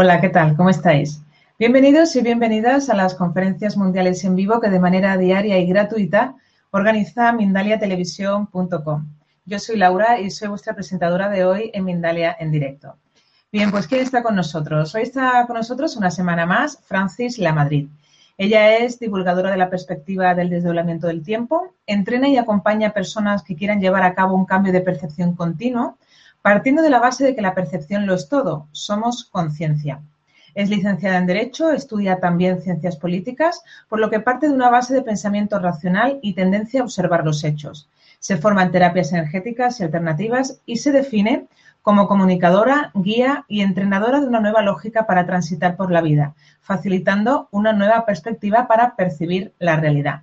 Hola, ¿qué tal? ¿Cómo estáis? Bienvenidos y bienvenidas a las conferencias mundiales en vivo que de manera diaria y gratuita organiza mindaliatelevisión.com. Yo soy Laura y soy vuestra presentadora de hoy en Mindalia en directo. Bien, pues ¿quién está con nosotros? Hoy está con nosotros una semana más Francis Lamadrid. Ella es divulgadora de la perspectiva del desdoblamiento del tiempo, entrena y acompaña a personas que quieran llevar a cabo un cambio de percepción continuo partiendo de la base de que la percepción lo es todo, somos conciencia. Es licenciada en Derecho, estudia también Ciencias Políticas, por lo que parte de una base de pensamiento racional y tendencia a observar los hechos. Se forma en terapias energéticas y alternativas y se define como comunicadora, guía y entrenadora de una nueva lógica para transitar por la vida, facilitando una nueva perspectiva para percibir la realidad.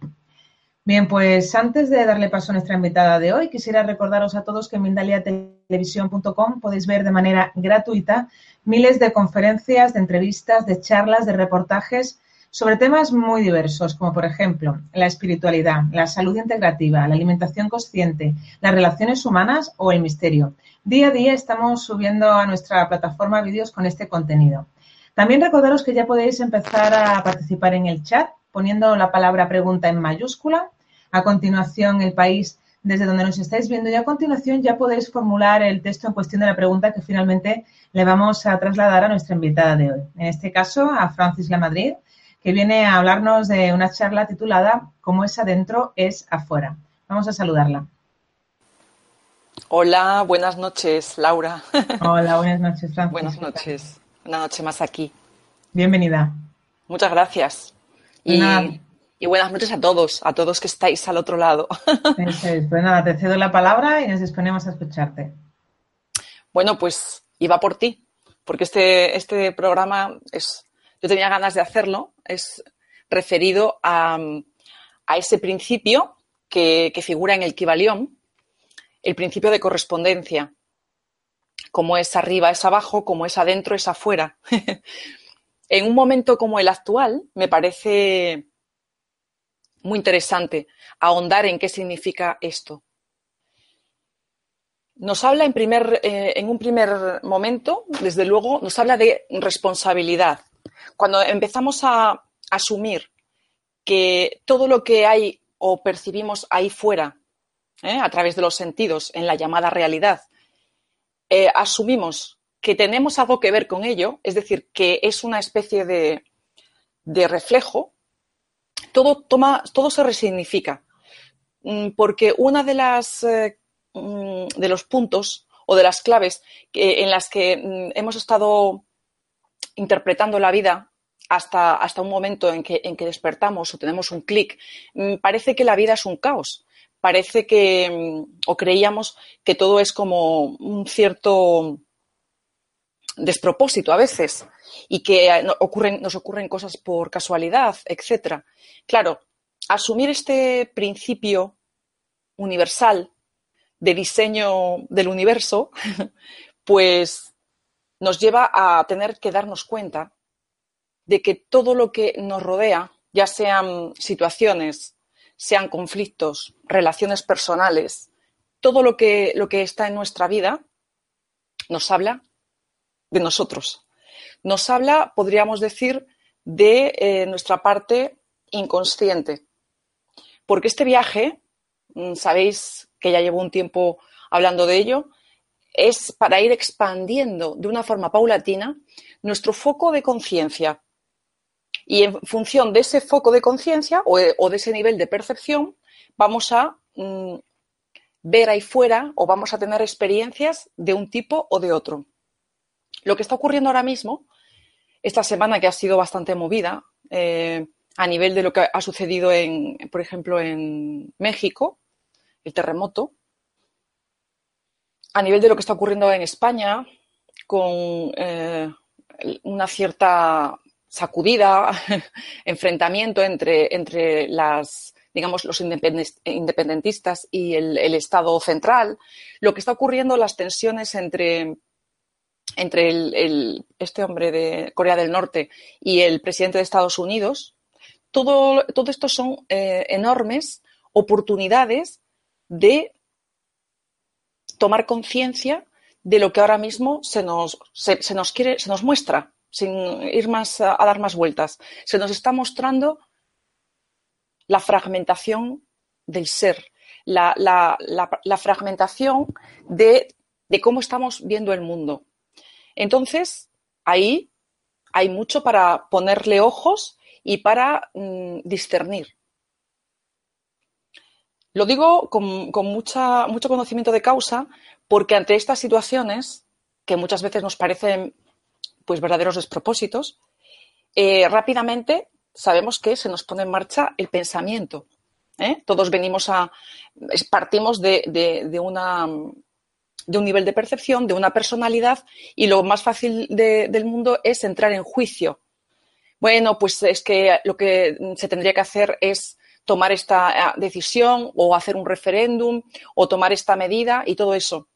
Bien, pues antes de darle paso a nuestra invitada de hoy, quisiera recordaros a todos que en mindaliatelevisión.com podéis ver de manera gratuita miles de conferencias, de entrevistas, de charlas, de reportajes sobre temas muy diversos, como por ejemplo la espiritualidad, la salud integrativa, la alimentación consciente, las relaciones humanas o el misterio. Día a día estamos subiendo a nuestra plataforma vídeos con este contenido. También recordaros que ya podéis empezar a participar en el chat poniendo la palabra pregunta en mayúscula a continuación, el país desde donde nos estáis viendo y a continuación ya podéis formular el texto en cuestión de la pregunta que finalmente le vamos a trasladar a nuestra invitada de hoy. En este caso, a Francis Madrid, que viene a hablarnos de una charla titulada Cómo es adentro es afuera. Vamos a saludarla. Hola, buenas noches, Laura. Hola, buenas noches, Francis. Buenas noches. Una noche más aquí. Bienvenida. Muchas gracias. Y y buenas noches a todos, a todos que estáis al otro lado. Pues nada, te cedo la palabra y nos disponemos a escucharte. Bueno, pues iba por ti, porque este, este programa es, yo tenía ganas de hacerlo, es referido a, ese principio que, que, figura en el Kibalión, el principio de correspondencia. Como es arriba es abajo, como es adentro es afuera. en un momento como el actual, me parece muy interesante ahondar en qué significa esto. Nos habla en, primer, eh, en un primer momento, desde luego, nos habla de responsabilidad. Cuando empezamos a asumir que todo lo que hay o percibimos ahí fuera, ¿eh? a través de los sentidos, en la llamada realidad, eh, asumimos que tenemos algo que ver con ello, es decir, que es una especie de, de reflejo, todo, toma, todo se resignifica. Mm, porque una de las eh, mm, de los puntos o de las claves en las que mm, hemos estado interpretando la vida hasta, hasta un momento en que, en que despertamos o tenemos un clic, parece que la vida es un caos. Parece que, o creíamos que todo es como un cierto despropósito a veces y que ocurren, nos ocurren cosas por casualidad, etc. Claro, asumir este principio universal de diseño del universo, pues nos lleva a tener que darnos cuenta de que todo lo que nos rodea, ya sean situaciones, sean conflictos, relaciones personales, todo lo que, lo que está en nuestra vida nos habla de nosotros. Nos habla, podríamos decir, de eh, nuestra parte inconsciente. Porque este viaje, mm, sabéis que ya llevo un tiempo hablando de ello, es para ir expandiendo de una forma paulatina nuestro foco de conciencia. Y en función de ese foco de conciencia o, de ese nivel de percepción, vamos a mm, ver ahí fuera o vamos a tener experiencias de un tipo o de otro. Lo que está ocurriendo ahora mismo, esta semana que ha sido bastante movida, eh, a nivel de lo que ha sucedido, en, por ejemplo, en México, el terremoto, a nivel de lo que está ocurriendo en España, con eh, una cierta sacudida, enfrentamiento entre, entre las, digamos, los independentistas y el, Estado central, lo que está ocurriendo, las tensiones entre, entre el, este hombre de Corea del Norte y el presidente de Estados Unidos, todo, esto son eh, enormes oportunidades de tomar conciencia de lo que ahora mismo se nos, se, nos quiere, se nos muestra, sin ir más a, dar más vueltas. Se nos está mostrando la fragmentación del ser, la, fragmentación de, cómo estamos viendo el mundo. Entonces, ahí hay mucho para ponerle ojos y para mm, discernir. Lo digo con, mucha, mucho conocimiento de causa porque ante estas situaciones, que muchas veces nos parecen pues, verdaderos despropósitos, eh, rápidamente sabemos que se nos pone en marcha el pensamiento. ¿eh? Todos venimos a. partimos de, una, de un nivel de percepción, de una personalidad, y lo más fácil del mundo es entrar en juicio. Bueno, pues es que lo que se tendría que hacer es tomar esta eh, decisión o hacer un referéndum o tomar esta medida y todo eso.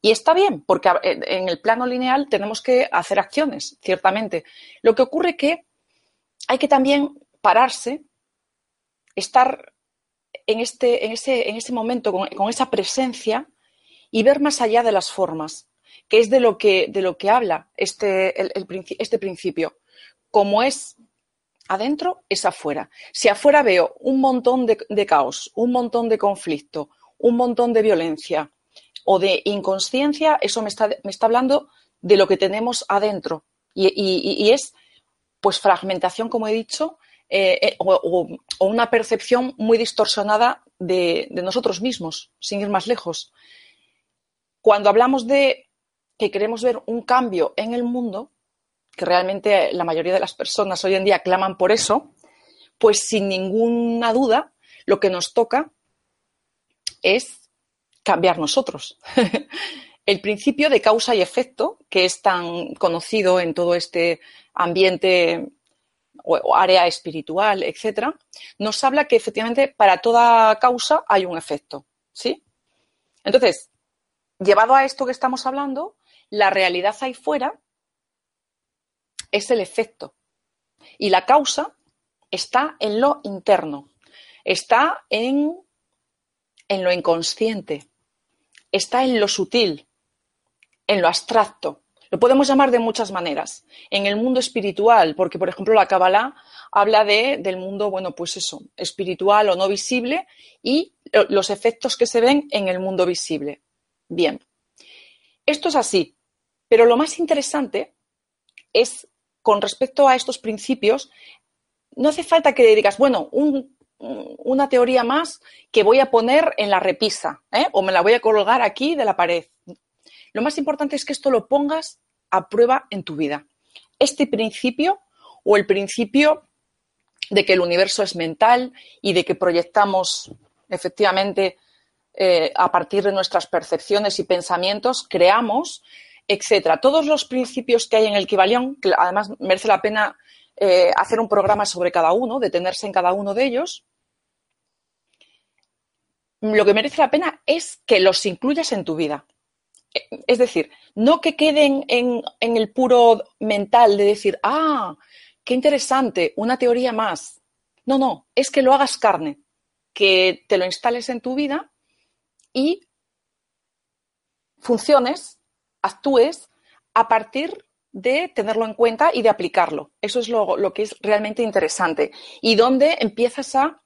Y está bien, porque en el plano lineal tenemos que hacer acciones, ciertamente. Lo que ocurre que hay que también pararse, estar en este, en ese, en ese momento con, esa presencia y ver más allá de las formas, que es de lo que, de lo que habla este, este principio. Como es adentro es afuera. Si afuera veo un montón de, caos, un montón de conflicto, un montón de violencia o de inconsciencia, eso me está, me está hablando de lo que tenemos adentro. Y, es, pues, fragmentación, como he dicho, eh, eh, o, una percepción muy distorsionada de nosotros mismos, sin ir más lejos. Cuando hablamos de que queremos ver un cambio en el mundo, que realmente la mayoría de las personas hoy en día claman por eso, pues sin ninguna duda lo que nos toca es cambiar nosotros. El principio de causa y efecto, que es tan conocido en todo este ambiente o área espiritual, etcétera, nos habla que efectivamente para toda causa hay un efecto, ¿sí? Entonces, llevado a esto que estamos hablando, la realidad ahí fuera es el efecto. Y la causa está en lo interno, está en, en lo inconsciente, está en lo sutil, en lo abstracto. Lo podemos llamar de muchas maneras. En el mundo espiritual, porque por ejemplo la Kabbalah habla de, del mundo, bueno, pues eso, espiritual o no visible y los efectos que se ven en el mundo visible. Bien, esto es así, pero lo más interesante es con respecto a estos principios, no hace falta que digas, bueno, una teoría más que voy a poner en la repisa ¿eh? o me la voy a colgar aquí de la pared. Lo más importante es que esto lo pongas a prueba en tu vida. Este principio o el principio de que el universo es mental y de que proyectamos efectivamente eh, a partir de nuestras percepciones y pensamientos, creamos etcétera. Todos los principios que hay en el Kibalión, que además merece la pena eh, hacer un programa sobre cada uno, detenerse en cada uno de ellos, lo que merece la pena es que los incluyas en tu vida. Es decir, no que queden en, en el puro mental de decir, ah, qué interesante, una teoría más. No, no, es que lo hagas carne, que te lo instales en tu vida y funciones actúes a partir de tenerlo en cuenta y de aplicarlo. Eso es lo, que es realmente interesante. Y donde empiezas a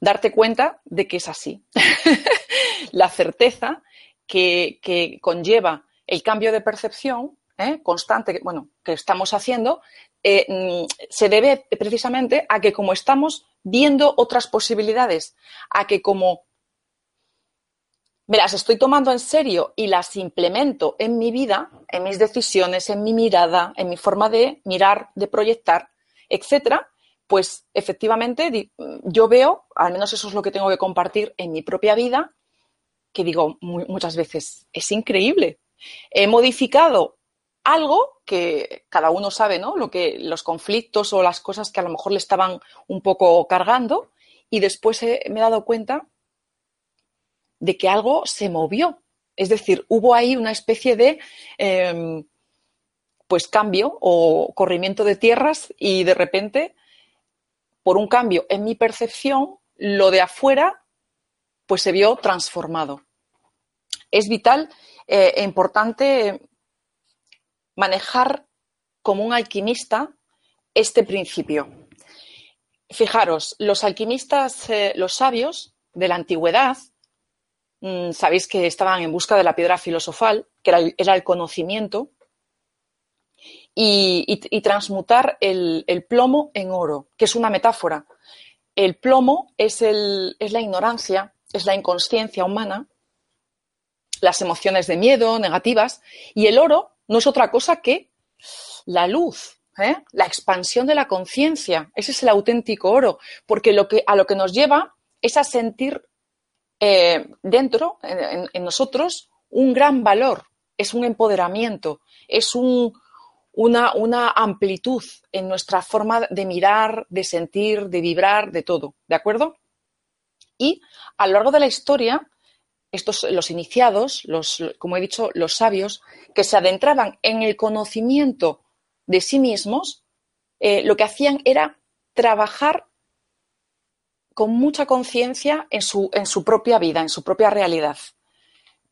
darte cuenta de que es así. la certeza que, conlleva el cambio de percepción ¿eh? constante bueno, que estamos haciendo eh, mm, se debe precisamente a que como estamos viendo otras posibilidades, a que como me las estoy tomando en serio y las implemento en mi vida, en mis decisiones, en mi mirada, en mi forma de mirar, de proyectar, etcétera, pues efectivamente yo veo, al menos eso es lo que tengo que compartir en mi propia vida, que digo muchas veces, es increíble. He modificado algo que cada uno sabe, ¿no? Lo que los conflictos o las cosas que a lo mejor le estaban un poco cargando y después me he dado cuenta de que algo se movió. Es decir, hubo ahí una especie de em, pues cambio o corrimiento de tierras y de repente, por un cambio en mi percepción, lo de afuera pues se vio transformado. Es vital eh, e importante manejar como un alquimista este principio. Fijaros, los alquimistas, eh, los sabios de la antigüedad, Mm, sabéis que estaban en busca de la piedra filosofal, que era el, conocimiento, y, transmutar el, plomo en oro, que es una metáfora. El plomo es, la ignorancia, es la inconsciencia humana, las emociones de miedo, negativas, y el oro no es otra cosa que la luz, ¿eh? la expansión de la conciencia. Ese es el auténtico oro, porque a lo que nos lleva es a sentir eh, dentro, en, nosotros, un gran valor, es un empoderamiento, es una, una, amplitud en nuestra forma de mirar, de sentir, de vibrar, de todo, ¿de acuerdo? Y a lo largo de la historia, estos, los iniciados, los, como he dicho, los sabios, que se adentraban en el conocimiento de sí mismos, eh, lo que hacían era trabajar con mucha conciencia en su, en su propia vida, en su propia realidad.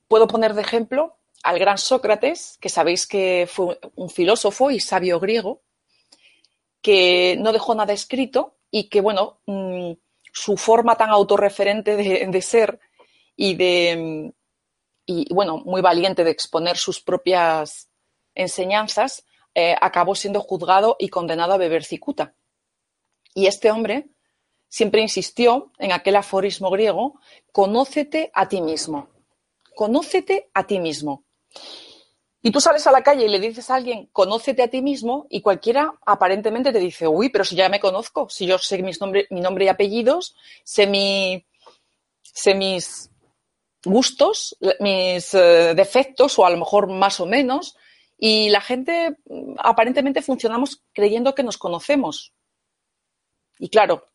Puedo poner de ejemplo al gran Sócrates, que sabéis que fue un filósofo y sabio griego, que no dejó nada escrito y que, bueno, mm, su forma tan autorreferente de, ser y de, y, bueno, muy valiente de exponer sus propias enseñanzas, eh, acabó siendo juzgado y condenado a beber cicuta. Y este hombre siempre insistió en aquel aforismo griego, conócete a ti mismo, conócete a ti mismo. Y tú sales a la calle y le dices a alguien, conócete a ti mismo, y cualquiera aparentemente te dice, uy, pero si ya me conozco, si yo sé mis nombre, mi nombre y apellidos, sé, mi, sé mis gustos, mis eh, defectos, o a lo mejor más o menos, y la gente mm, aparentemente funcionamos creyendo que nos conocemos. Y claro,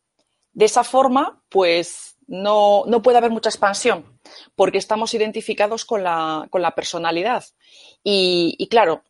de esa forma, pues no, puede haber mucha expansión, porque estamos identificados con la, personalidad. Y, claro,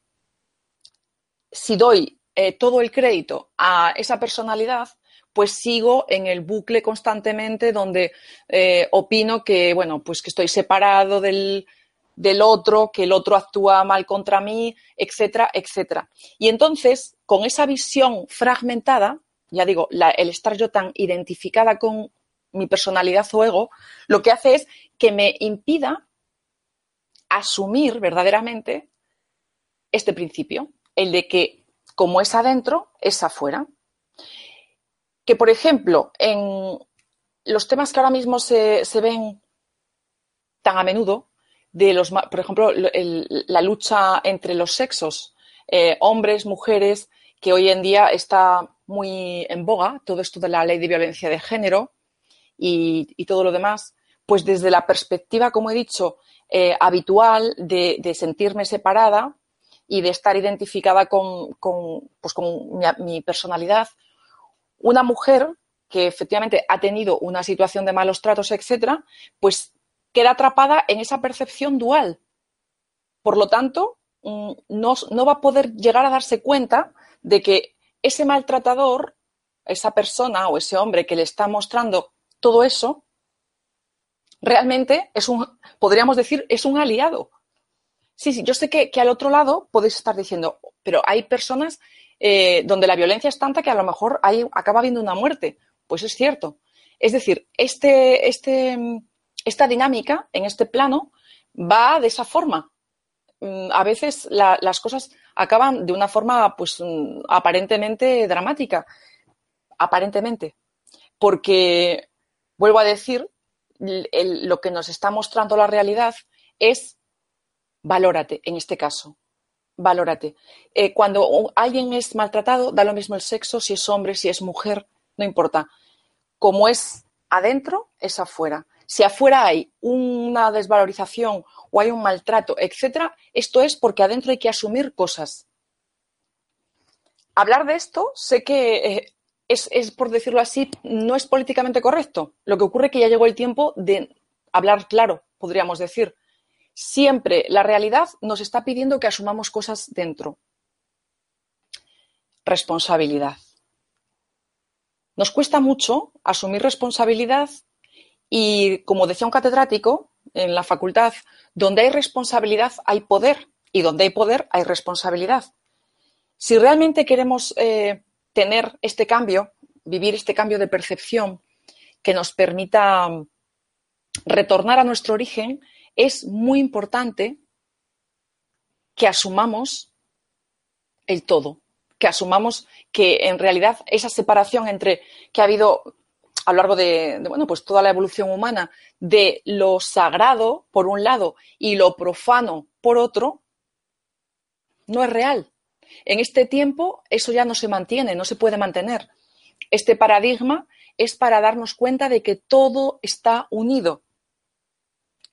si doy eh, todo el crédito a esa personalidad, pues sigo en el bucle constantemente donde eh, opino que, bueno, pues que estoy separado del, del otro, que el otro actúa mal contra mí, etcétera, etcétera. Y entonces, con esa visión fragmentada, ya digo, el estar yo tan identificada con mi personalidad o ego, lo que hace es que me impida asumir verdaderamente este principio, el de que como es adentro, es afuera. Que, por ejemplo, en los temas que ahora mismo se, ven tan a menudo, de los, por ejemplo, la lucha entre los sexos, eh, hombres, mujeres, que hoy en día está muy en boga, todo esto de la ley de violencia de género y, todo lo demás, pues desde la perspectiva, como he dicho, eh, habitual de, sentirme separada y de estar identificada con, pues con mi, personalidad, una mujer que efectivamente ha tenido una situación de malos tratos, etcétera, pues queda atrapada en esa percepción dual. Por lo tanto, mm, no, no va a poder llegar a darse cuenta de que ese maltratador, esa persona o ese hombre que le está mostrando todo eso, realmente es un, podríamos decir, es un aliado. Sí, sí, yo sé que, al otro lado podéis estar diciendo, pero hay personas eh, donde la violencia es tanta que a lo mejor hay, acaba habiendo una muerte. Pues es cierto. Es decir, este, este, esta dinámica en este plano va de esa forma. Mm, a veces las cosas acaban de una forma pues mm, aparentemente dramática. Aparentemente. Porque, vuelvo a decir, lo que nos está mostrando la realidad es valórate, en este caso. Valórate. Eh, cuando alguien es maltratado, da lo mismo el sexo, si es hombre, si es mujer, no importa. Como es adentro, es afuera. Si afuera hay una desvalorización o hay un maltrato, etcétera, esto es porque adentro hay que asumir cosas. Hablar de esto, sé que eh, es, es, por decirlo así, no es políticamente correcto. Lo que ocurre es que ya llegó el tiempo de hablar claro, podríamos decir. Siempre la realidad nos está pidiendo que asumamos cosas dentro. Responsabilidad. Nos cuesta mucho asumir responsabilidad y, como decía un catedrático en la facultad, donde hay responsabilidad hay poder y donde hay poder hay responsabilidad. Si realmente queremos eh, tener este cambio, vivir este cambio de percepción que nos permita retornar a nuestro origen, es muy importante que asumamos el todo, que asumamos que en realidad esa separación entre que ha habido a lo largo de, bueno, pues toda la evolución humana de lo sagrado por un lado y lo profano por otro, no es real. En este tiempo eso ya no se mantiene, no se puede mantener. Este paradigma es para darnos cuenta de que todo está unido.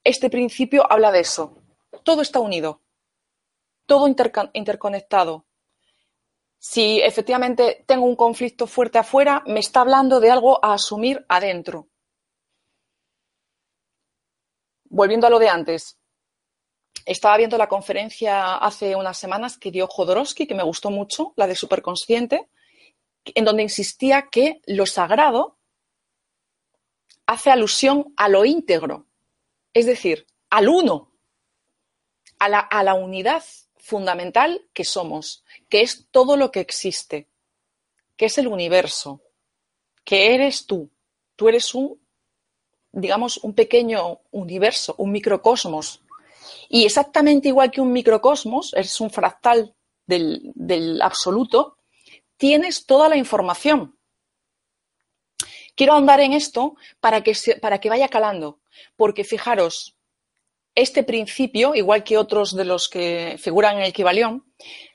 Este principio habla de eso. Todo está unido, todo interconectado. Si efectivamente tengo un conflicto fuerte afuera, me está hablando de algo a asumir adentro. Volviendo a lo de antes, estaba viendo la conferencia hace unas semanas que dio Jodorowsky, que me gustó mucho, la de Superconsciente, en donde insistía que lo sagrado hace alusión a lo íntegro, es decir, al uno, a la, a la unidad fundamental que somos, que es todo lo que existe, que es el universo, que eres tú. Tú eres un, digamos, un pequeño universo, un microcosmos y exactamente igual que un microcosmos, es un fractal del, absoluto, tienes toda la información. Quiero ahondar en esto para que, para que vaya calando, porque fijaros, este principio, igual que otros de los que figuran en el Kibalión,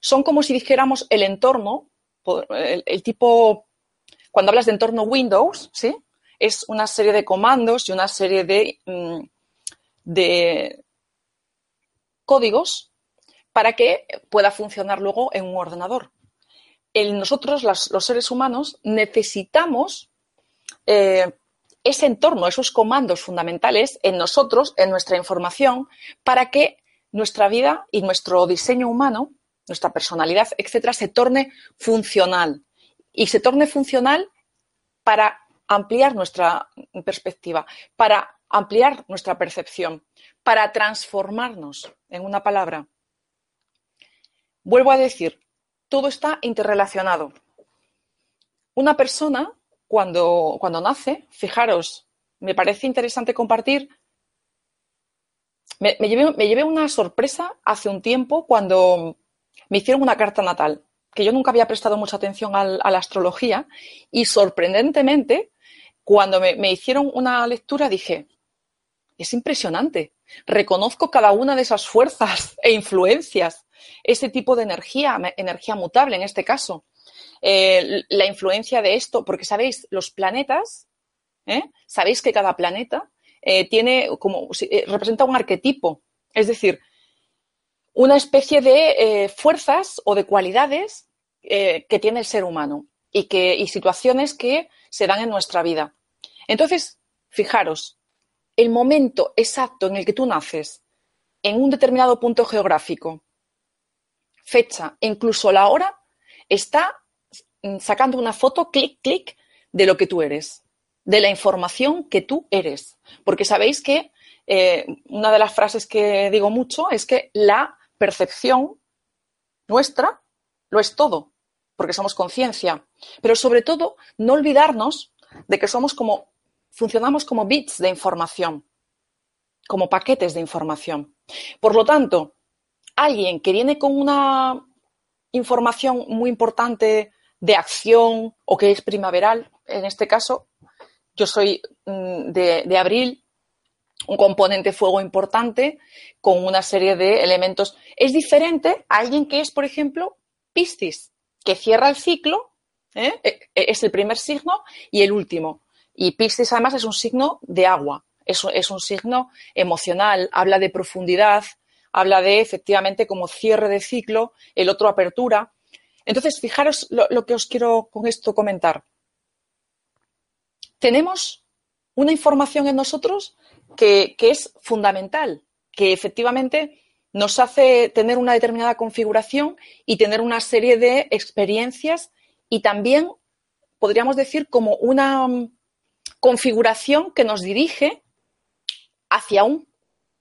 son como si dijéramos el entorno, el, tipo, cuando hablas de entorno Windows, ¿sí? Es una serie de comandos y una serie de, mm, de, códigos para que pueda funcionar luego en un ordenador. nosotros, los seres humanos, necesitamos eh, ese entorno, esos comandos fundamentales en nosotros, en nuestra información, para que nuestra vida y nuestro diseño humano, nuestra personalidad, etcétera, se torne funcional. Y se torne funcional para ampliar nuestra perspectiva, para ampliar nuestra percepción, para transformarnos, en una palabra. Vuelvo a decir, todo está interrelacionado. Una persona, cuando, cuando nace, fijaros, me parece interesante compartir, me, llevé, una sorpresa hace un tiempo cuando me hicieron una carta natal, que yo nunca había prestado mucha atención a la astrología y sorprendentemente, cuando me hicieron una lectura dije, es impresionante. Reconozco cada una de esas fuerzas e influencias, ese tipo de energía, energía mutable en este caso. Eh, la influencia de esto, porque sabéis, los planetas, ¿eh? sabéis que cada planeta eh, tiene como representa un arquetipo, es decir, una especie de fuerzas o de cualidades que tiene el ser humano y, que, y situaciones que se dan en nuestra vida. Entonces, fijaros, el momento exacto en el que tú naces, en un determinado punto geográfico, fecha incluso la hora, está sacando una foto, clic, clic, de lo que tú eres, de la información que tú eres. Porque sabéis que eh, una de las frases que digo mucho es que la percepción nuestra lo es todo, porque somos conciencia. Pero sobre todo, no olvidarnos de que somos como funcionamos como bits de información, como paquetes de información. Por lo tanto, alguien que viene con una información muy importante de acción o que es primaveral, en este caso, yo soy mm, de, abril, un componente fuego importante con una serie de elementos. Es diferente a alguien que es, por ejemplo, Piscis, que cierra el ciclo, ¿eh? E, e, es el primer signo y el último. Y Piscis además es un signo de agua, es un signo emocional, habla de profundidad, habla de efectivamente como cierre de ciclo, el otro apertura. Entonces, fijaros lo, que os quiero con esto comentar. Tenemos una información en nosotros que, es fundamental, que efectivamente nos hace tener una determinada configuración y tener una serie de experiencias y también, podríamos decir, como una mm, configuración que nos dirige hacia un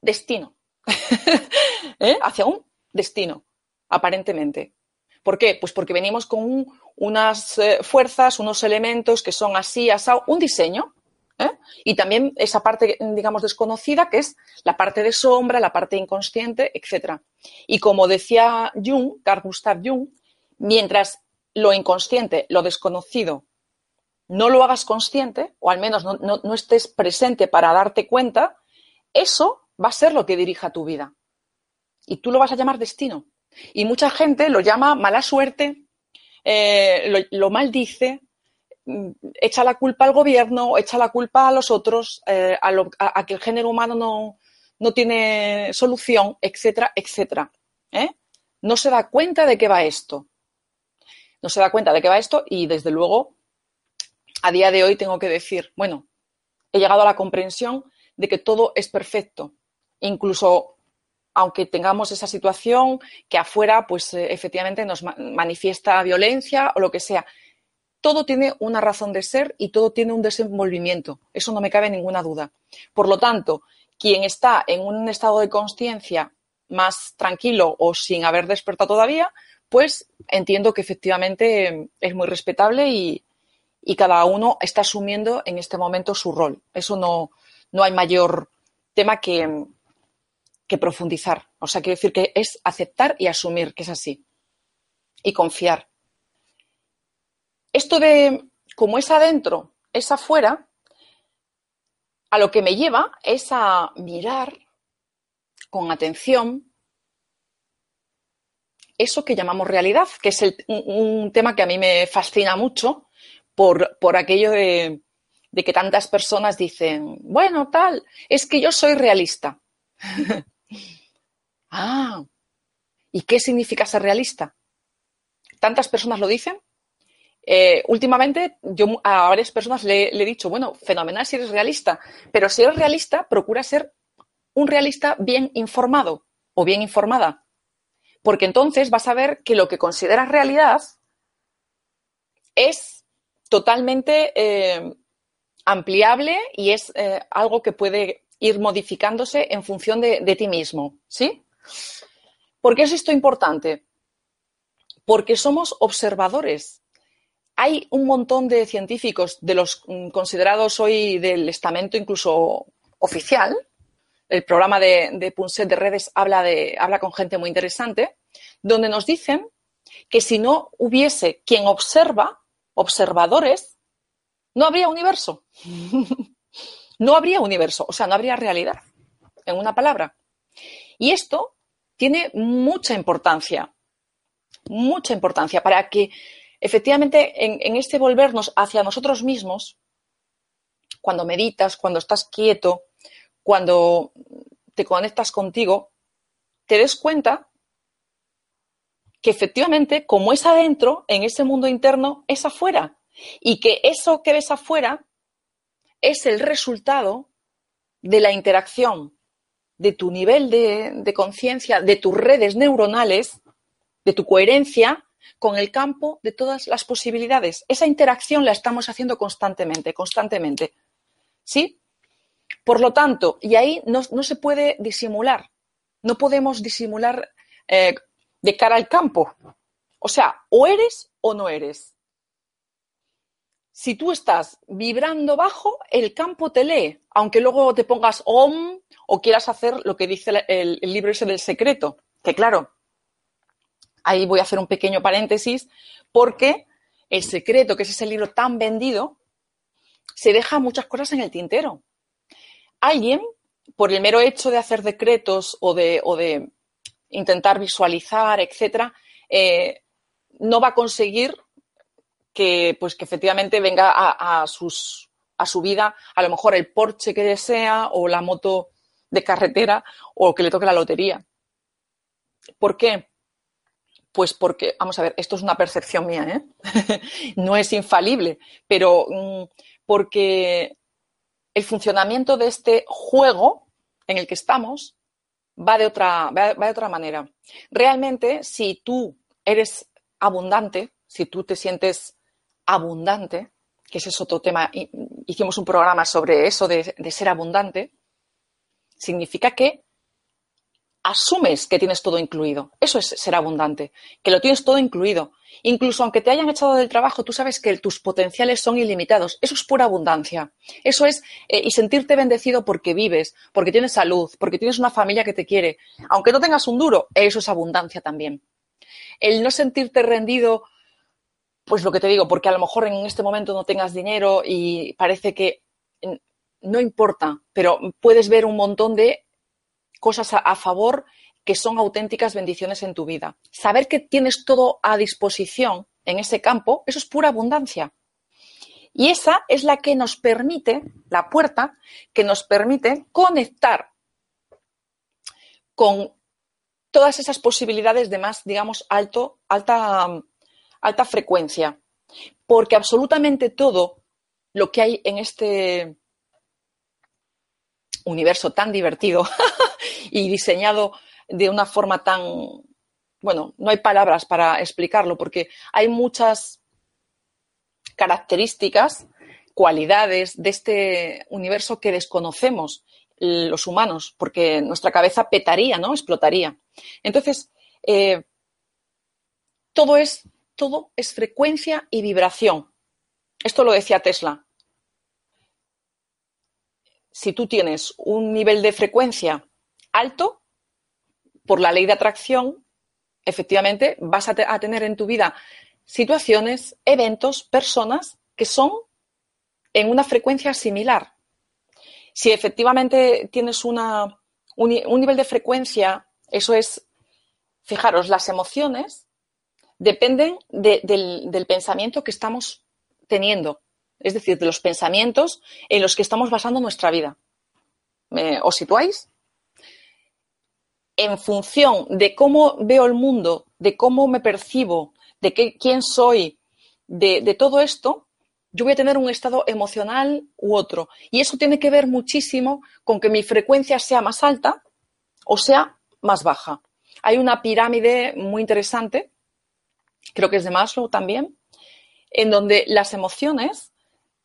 destino. ¿eh? hacia un destino, aparentemente. ¿Por qué? Pues porque venimos con unas eh, fuerzas, unos elementos que son así, asado, un diseño. ¿eh? Y también esa parte, digamos, desconocida, que es la parte de sombra, la parte inconsciente, etc. Y como decía Jung, Carl Gustav Jung, mientras lo inconsciente, lo desconocido, no lo hagas consciente, o al menos no estés presente para darte cuenta, eso va a ser lo que dirija tu vida. Y tú lo vas a llamar destino. Y mucha gente lo llama mala suerte, eh, lo, maldice, mm, echa la culpa al gobierno, echa la culpa a los otros, eh, a, que el género humano no, tiene solución, etcétera, etcétera. ¿eh? No se da cuenta de qué va esto. No se da cuenta de qué va esto y desde luego a día de hoy tengo que decir, bueno, he llegado a la comprensión de que todo es perfecto, incluso aunque tengamos esa situación que afuera, pues eh, efectivamente nos manifiesta violencia o lo que sea. Todo tiene una razón de ser y todo tiene un desenvolvimiento. Eso no me cabe ninguna duda. Por lo tanto, quien está en un estado de conciencia más tranquilo o sin haber despertado todavía, pues entiendo que efectivamente es muy respetable y, y cada uno está asumiendo en este momento su rol. Eso no, no hay mayor tema que, que profundizar. O sea, quiero decir que es aceptar y asumir que es así. Y confiar. Esto de como es adentro, es afuera, a lo que me lleva es a mirar con atención eso que llamamos realidad, que es un, tema que a mí me fascina mucho por, por aquello de, de que tantas personas dicen, bueno, tal, es que yo soy realista. ah, ¿y qué significa ser realista? ¿Tantas personas lo dicen? Eh, últimamente yo a varias personas le, he dicho, bueno, fenomenal si eres realista, pero si eres realista, procura ser un realista bien informado o bien informada, porque entonces vas a ver que lo que consideras realidad es totalmente eh, ampliable y es eh, algo que puede ir modificándose en función de, ti mismo, ¿sí? ¿Por qué es esto importante? Porque somos observadores. Hay un montón de científicos, de los mm, considerados hoy del estamento incluso oficial. El programa de, de Punset de redes habla, de, habla con gente muy interesante, donde nos dicen que si no hubiese quien observa, observadores, no habría universo. no habría universo, o sea, no habría realidad, en una palabra. Y esto tiene mucha importancia, mucha importancia para que efectivamente en, este volvernos hacia nosotros mismos, cuando meditas, cuando estás quieto, cuando te conectas contigo, te des cuenta que efectivamente, como es adentro, en ese mundo interno, es afuera. Y que eso que ves afuera es el resultado de la interacción de tu nivel de, conciencia, de tus redes neuronales, de tu coherencia con el campo de todas las posibilidades. Esa interacción la estamos haciendo constantemente, constantemente. ¿Sí? Por lo tanto, y ahí no, se puede disimular. No podemos disimular eh, de cara al campo. O sea, o eres o no eres si tú estás vibrando bajo, el campo te lee, aunque luego te pongas om o quieras hacer lo que dice el, libro ese del secreto. Que claro, ahí voy a hacer un pequeño paréntesis, porque El secreto, que es ese libro tan vendido, se deja muchas cosas en el tintero. Alguien, por el mero hecho de hacer decretos o de, intentar visualizar, etcétera, eh, no va a conseguir que, pues, que efectivamente venga a, sus, a su vida a lo mejor el Porsche que desea o la moto de carretera o que le toque la lotería. ¿Por qué? Pues porque, vamos a ver, esto es una percepción mía, ¿eh? no es infalible, pero mm, porque el funcionamiento de este juego en el que estamos va de otra, va de otra manera. Realmente, si tú eres abundante, si tú te sientes abundante, que ese es otro tema, hicimos un programa sobre eso de, ser abundante, significa que asumes que tienes todo incluido. Eso es ser abundante, que lo tienes todo incluido. Incluso aunque te hayan echado del trabajo, tú sabes que tus potenciales son ilimitados. Eso es pura abundancia. Eso es, eh, y sentirte bendecido porque vives, porque tienes salud, porque tienes una familia que te quiere. Aunque no tengas un duro, eso es abundancia también. El no sentirte rendido pues lo que te digo, porque a lo mejor en este momento no tengas dinero y parece que no importa, pero puedes ver un montón de cosas a, favor que son auténticas bendiciones en tu vida. Saber que tienes todo a disposición en ese campo, eso es pura abundancia. Y esa es la que nos permite, la puerta que nos permite conectar con todas esas posibilidades de más, digamos, alto, alta alta frecuencia, porque absolutamente todo lo que hay en este universo tan divertido y diseñado de una forma tan, bueno, no hay palabras para explicarlo, porque hay muchas características, cualidades de este universo que desconocemos los humanos, porque nuestra cabeza petaría, ¿no? Explotaría. Entonces, eh, todo es todo es frecuencia y vibración. Esto lo decía Tesla. Si tú tienes un nivel de frecuencia alto, por la ley de atracción, efectivamente vas a, tener en tu vida situaciones, eventos, personas que son en una frecuencia similar. Si efectivamente tienes una, un nivel de frecuencia, eso es, fijaros, las emociones dependen del, pensamiento que estamos teniendo, es decir, de los pensamientos en los que estamos basando nuestra vida. ¿Os situáis? En función de cómo veo el mundo, de cómo me percibo, de qué, quién soy, de, de todo esto, yo voy a tener un estado emocional u otro. Y eso tiene que ver muchísimo con que mi frecuencia sea más alta o sea más baja. Hay una pirámide muy interesante creo que es de Maslow también, en donde las emociones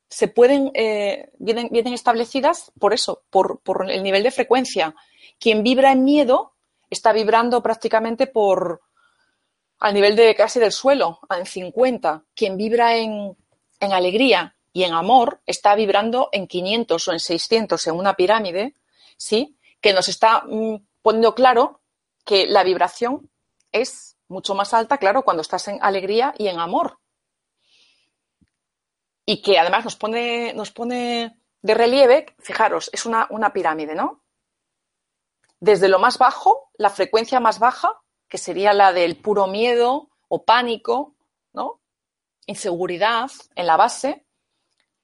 se pueden, eh, vienen, vienen, establecidas por eso, por, el nivel de frecuencia. Quien vibra en miedo está vibrando prácticamente por al nivel de casi del suelo, en 50. Quien vibra en, en alegría y en amor está vibrando en 500 o en 600 en una pirámide, ¿sí? Que nos está mm, poniendo claro que la vibración es mucho más alta, claro, cuando estás en alegría y en amor. Y que además nos pone, nos pone de relieve, fijaros, es una, una pirámide, ¿no? Desde lo más bajo, la frecuencia más baja, que sería la del puro miedo o pánico, ¿no? Inseguridad en la base,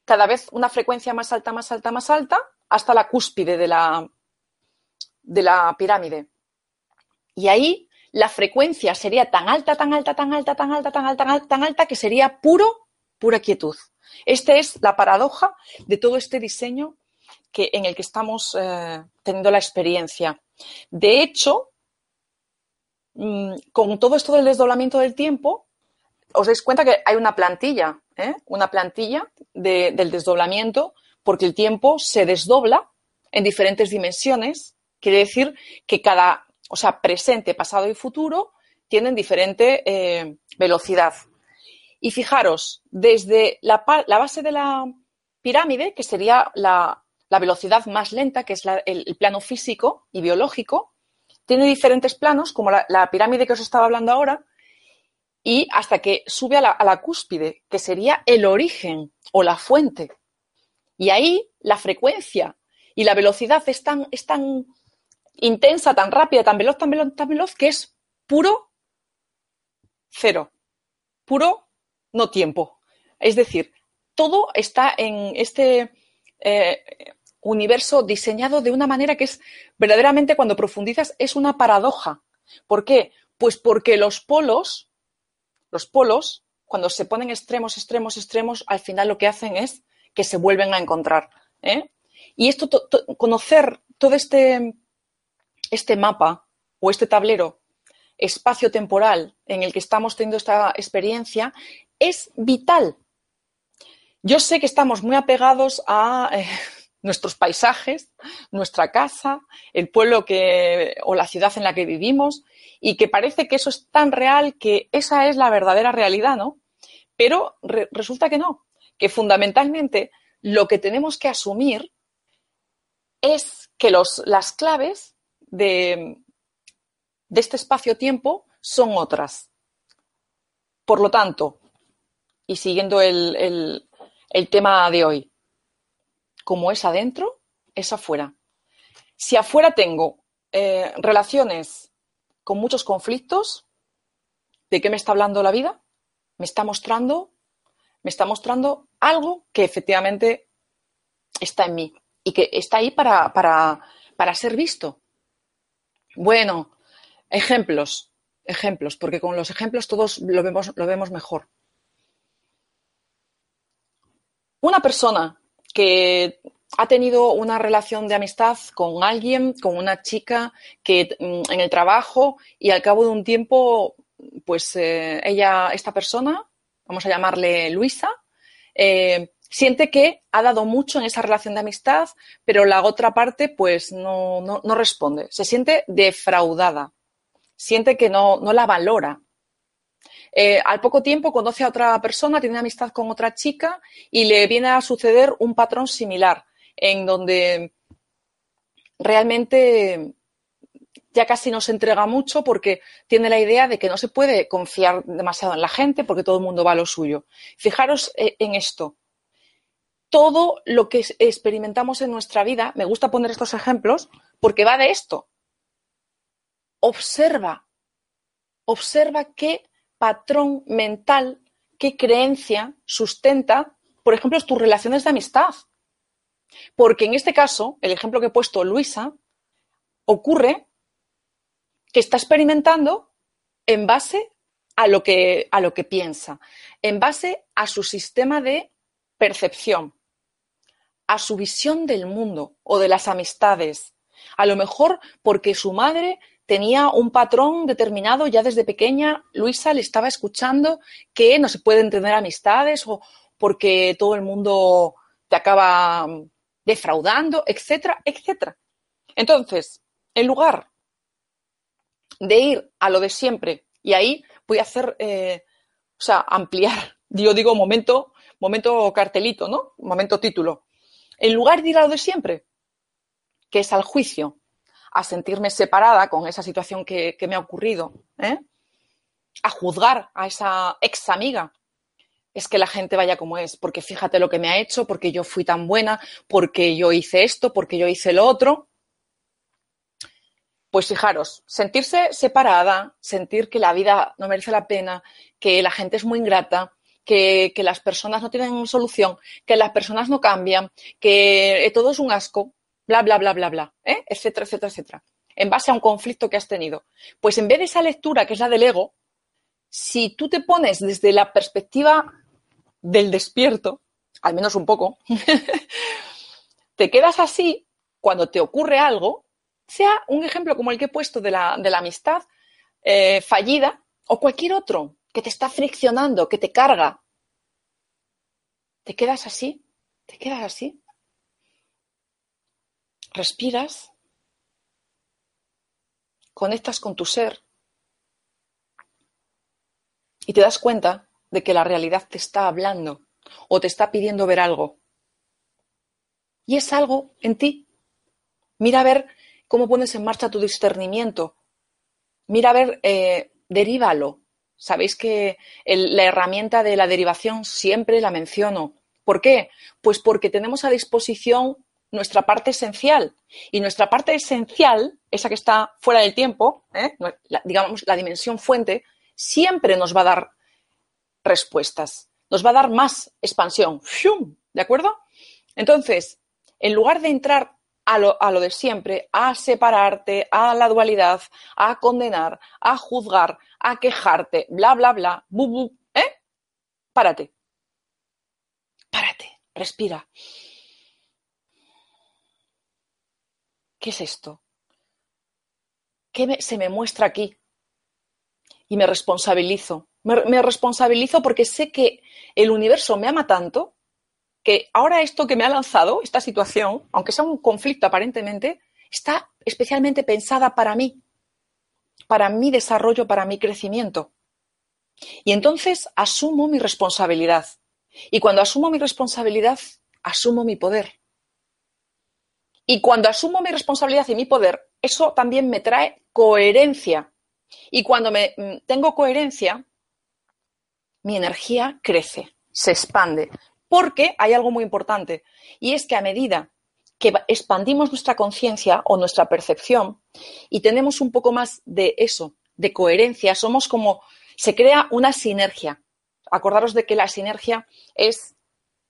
cada vez una frecuencia más alta, más alta, más alta, hasta la cúspide de la, de la pirámide. Y ahí la frecuencia sería tan alta, tan alta, tan alta, tan alta, tan alta, tan alta, tan alta que sería puro, pura quietud. Esta es la paradoja de todo este diseño que, en el que estamos eh, teniendo la experiencia. De hecho, mm, con todo esto del desdoblamiento del tiempo, os dais cuenta que hay una plantilla, ¿eh? una plantilla del desdoblamiento, porque el tiempo se desdobla en diferentes dimensiones. Quiere decir que cada o sea, presente, pasado y futuro, tienen diferente eh, velocidad. Y fijaros, desde la, base de la pirámide, que sería la, velocidad más lenta, que es el, plano físico y biológico, tiene diferentes planos, como la, pirámide que os estaba hablando ahora, y hasta que sube a la, cúspide, que sería el origen o la fuente. Y ahí la frecuencia y la velocidad es tan, es tan intensa, tan rápida, tan veloz, tan veloz, tan veloz, que es puro cero, puro no tiempo. Es decir, todo está en este eh, universo diseñado de una manera que es verdaderamente, cuando profundizas, es una paradoja. ¿Por qué? Pues porque los polos, los polos, cuando se ponen extremos, extremos, extremos, al final lo que hacen es que se vuelven a encontrar. ¿eh? Y esto, conocer todo este, este mapa o este tablero espacio-temporal en el que estamos teniendo esta experiencia es vital. Yo sé que estamos muy apegados a eh, nuestros paisajes, nuestra casa, el pueblo que, o la ciudad en la que vivimos, y que parece que eso es tan real que esa es la verdadera realidad, ¿no? Pero resulta que no, que fundamentalmente lo que tenemos que asumir es que los, las claves de, de este espacio-tiempo son otras. Por lo tanto, y siguiendo el, el tema de hoy, como es adentro, es afuera. Si afuera tengo eh, relaciones con muchos conflictos, ¿de qué me está hablando la vida? Me está mostrando, me está mostrando algo que efectivamente está en mí y que está ahí para, para ser visto. Bueno, ejemplos, ejemplos, porque con los ejemplos todos lo vemos, lo vemos mejor. Una persona que ha tenido una relación de amistad con alguien, con una chica que mm, en el trabajo y al cabo de un tiempo, pues eh, ella, esta persona, vamos a llamarle Luisa, eh, siente que ha dado mucho en esa relación de amistad, pero la otra parte pues no, no responde. Se siente defraudada, siente que no, no la valora. Eh, al poco tiempo conoce a otra persona, tiene amistad con otra chica y le viene a suceder un patrón similar, en donde realmente ya casi no se entrega mucho porque tiene la idea de que no se puede confiar demasiado en la gente porque todo el mundo va a lo suyo. Fijaros eh, en esto. Todo lo que experimentamos en nuestra vida, me gusta poner estos ejemplos porque va de esto. Observa, observa qué patrón mental, qué creencia sustenta, por ejemplo, tus relaciones de amistad. Porque en este caso, el ejemplo que he puesto Luisa, ocurre que está experimentando en base a lo que, a lo que piensa, en base a su sistema de percepción, a su visión del mundo o de las amistades. A lo mejor porque su madre tenía un patrón determinado ya desde pequeña. Luisa le estaba escuchando que no se pueden tener amistades o porque todo el mundo te acaba defraudando, etcétera, etcétera. Entonces, en lugar de ir a lo de siempre, y ahí voy a hacer, eh, o sea, ampliar, yo digo momento, momento cartelito, ¿no? Momento título. En lugar de ir a lo de siempre, que es al juicio, a sentirme separada con esa situación que, me ha ocurrido, ¿eh? a juzgar a esa ex amiga. Es que la gente vaya como es, porque fíjate lo que me ha hecho, porque yo fui tan buena, porque yo hice esto, porque yo hice lo otro. Pues fijaros, sentirse separada, sentir que la vida no merece la pena, que la gente es muy ingrata, que, las personas no tienen solución, que las personas no cambian, que todo es un asco, bla, bla, bla, bla, bla, ¿eh? etcétera, etcétera, etcétera, en base a un conflicto que has tenido. Pues en vez de esa lectura, que es la del ego, si tú te pones desde la perspectiva del despierto, al menos un poco, te quedas así cuando te ocurre algo, sea un ejemplo como el que he puesto de la, amistad eh, fallida o cualquier otro que te está friccionando, que te carga. Te quedas así, te quedas así respiras, conectas con tu ser y te das cuenta de que la realidad te está hablando o te está pidiendo ver algo. Y es algo en ti. Mira a ver cómo pones en marcha tu discernimiento. Mira a ver, eh, derívalo Sabéis que la herramienta de la derivación siempre la menciono. ¿Por qué? Pues porque tenemos a disposición nuestra parte esencial. Y nuestra parte esencial, esa que está fuera del tiempo, ¿eh? digamos la dimensión fuente, siempre nos va a dar respuestas, nos va a dar más expansión. ¿De acuerdo? Entonces, en lugar de entrar a lo, a lo, de siempre, a separarte, a la dualidad, a condenar, a juzgar, a quejarte, bla, bla, bla, bu, bu, ¿eh? Párate. Párate, respira. ¿Qué es esto? ¿Qué se me muestra aquí? Y me responsabilizo. Me, responsabilizo porque sé que el universo me ama tanto que ahora esto que me ha lanzado, esta situación, aunque sea un conflicto aparentemente, está especialmente pensada para mí, para mi desarrollo, para mi crecimiento. Y entonces asumo mi responsabilidad. Y cuando asumo mi responsabilidad, asumo mi poder. Y cuando asumo mi responsabilidad y mi poder, eso también me trae coherencia. Y cuando me, mm, tengo coherencia, mi energía crece, se expande. Porque hay algo muy importante, y es que a medida que expandimos nuestra conciencia o nuestra percepción y tenemos un poco más de eso, de coherencia, somos como, se crea una sinergia. Acordaros de que la sinergia es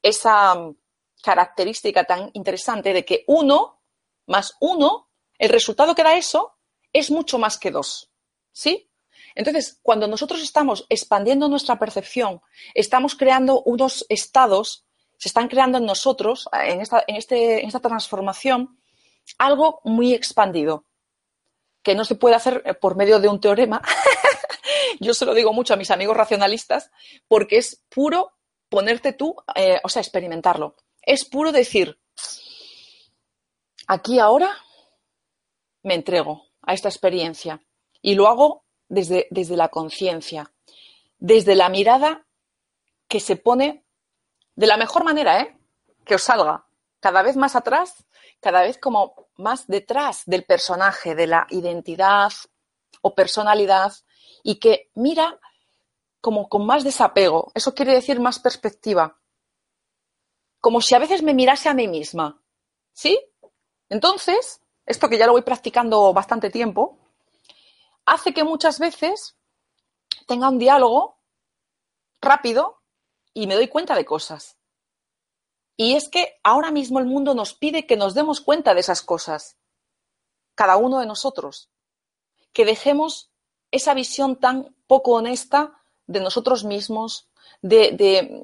esa mm, característica tan interesante de que uno más uno, el resultado que da eso es mucho más que dos. ¿Sí? Entonces, cuando nosotros estamos expandiendo nuestra percepción, estamos creando unos estados, se están creando en nosotros, en esta, en este, en esta transformación, algo muy expandido, que no se puede hacer por medio de un teorema. Yo se lo digo mucho a mis amigos racionalistas, porque es puro ponerte tú, eh, o sea, experimentarlo. Es puro decir, aquí ahora me entrego a esta experiencia y lo hago desde, desde la conciencia, desde la mirada que se pone de la mejor manera, ¿eh? Que os salga cada vez más atrás, cada vez como más detrás del personaje, de la identidad o personalidad y que mira como con más desapego. Eso quiere decir más perspectiva. Como si a veces me mirase a mí misma. ¿Sí? Entonces, esto que ya lo voy practicando bastante tiempo, hace que muchas veces tenga un diálogo rápido y me doy cuenta de cosas. Y es que ahora mismo el mundo nos pide que nos demos cuenta de esas cosas, cada uno de nosotros, que dejemos esa visión tan poco honesta de nosotros mismos, de,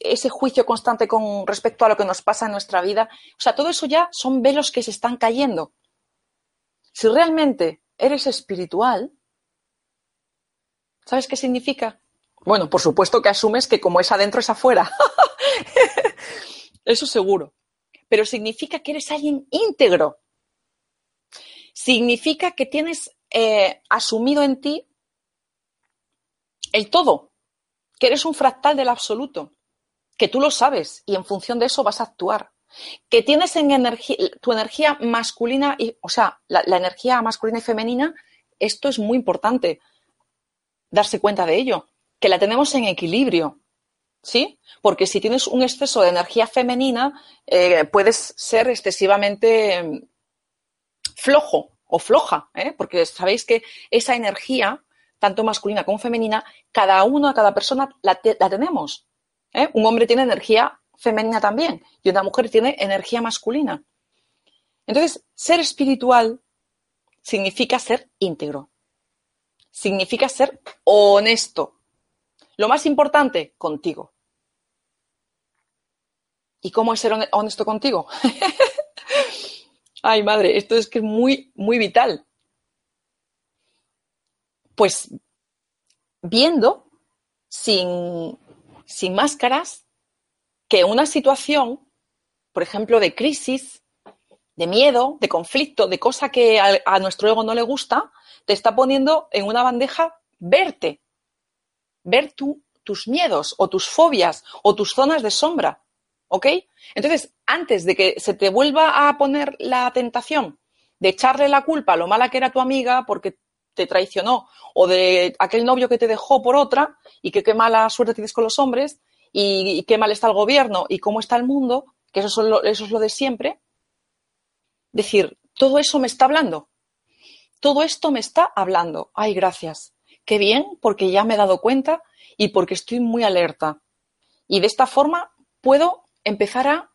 ese juicio constante con respecto a lo que nos pasa en nuestra vida. O sea, todo eso ya son velos que se están cayendo. Si realmente eres espiritual, ¿sabes qué significa? Bueno, por supuesto que asumes que como es adentro es afuera. eso seguro. Pero significa que eres alguien íntegro. Significa que tienes eh, asumido en ti el todo que eres un fractal del absoluto, que tú lo sabes y en función de eso vas a actuar. Que tienes en energía, tu energía masculina, y, o sea, la, energía masculina y femenina, esto es muy importante, darse cuenta de ello, que la tenemos en equilibrio, ¿sí? Porque si tienes un exceso de energía femenina, eh, puedes ser excesivamente mm, flojo o floja, ¿eh? porque sabéis que esa energía tanto masculina como femenina, cada uno, cada persona la, tenemos. ¿eh? Un hombre tiene energía femenina también y una mujer tiene energía masculina. Entonces, ser espiritual significa ser íntegro, significa ser honesto. Lo más importante, contigo. ¿Y cómo es ser honesto contigo? Ay, madre, esto es que es muy, muy vital pues viendo sin, máscaras que una situación, por ejemplo, de crisis, de miedo, de conflicto, de cosa que a, nuestro ego no le gusta, te está poniendo en una bandeja verte, ver tus miedos o tus fobias o tus zonas de sombra. ¿Ok? Entonces, antes de que se te vuelva a poner la tentación de echarle la culpa a lo mala que era tu amiga porque te traicionó o de aquel novio que te dejó por otra y que qué mala suerte tienes con los hombres y, qué mal está el gobierno y cómo está el mundo, que eso, eso es lo de siempre. Decir, todo eso me está hablando. Todo esto me está hablando. Ay, gracias. Qué bien, porque ya me he dado cuenta y porque estoy muy alerta. Y de esta forma puedo empezar a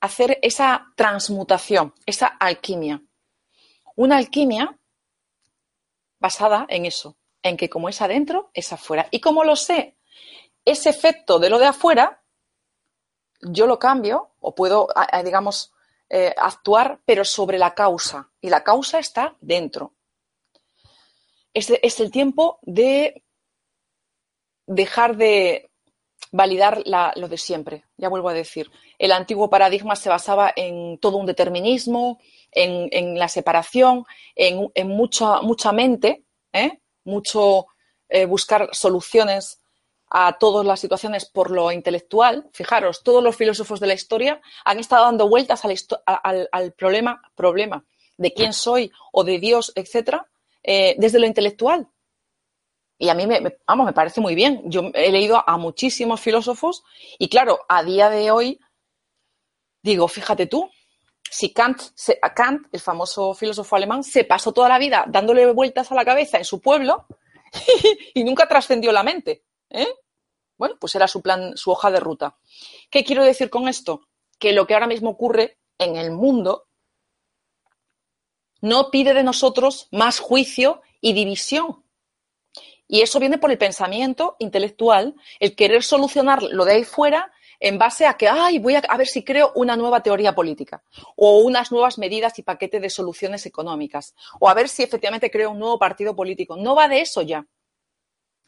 hacer esa transmutación, esa alquimia. Una alquimia basada en eso, en que como es adentro, es afuera. Y como lo sé, ese efecto de lo de afuera, yo lo cambio o puedo, digamos, eh, actuar, pero sobre la causa. Y la causa está dentro. Es, es el tiempo de dejar de validar lo de siempre. Ya vuelvo a decir, el antiguo paradigma se basaba en todo un determinismo, en, la separación, en, mucha, mucha mente, ¿eh? mucho eh, buscar soluciones a todas las situaciones por lo intelectual. Fijaros, todos los filósofos de la historia han estado dando vueltas al, problema, problema de quién soy o de Dios, etcétera, eh, desde lo intelectual. Y a mí, me, vamos, me parece muy bien. Yo he leído a muchísimos filósofos y claro, a día de hoy, digo, fíjate tú, si Kant, el famoso filósofo alemán, se pasó toda la vida dándole vueltas a la cabeza en su pueblo y, nunca trascendió la mente. ¿eh? Bueno, pues era su plan, su hoja de ruta. ¿Qué quiero decir con esto? Que lo que ahora mismo ocurre en el mundo no pide de nosotros más juicio y división, y eso viene por el pensamiento intelectual, el querer solucionar lo de ahí fuera en base a que, ay, voy a, ver si creo una nueva teoría política o unas nuevas medidas y paquete de soluciones económicas o a ver si efectivamente creo un nuevo partido político. No va de eso ya.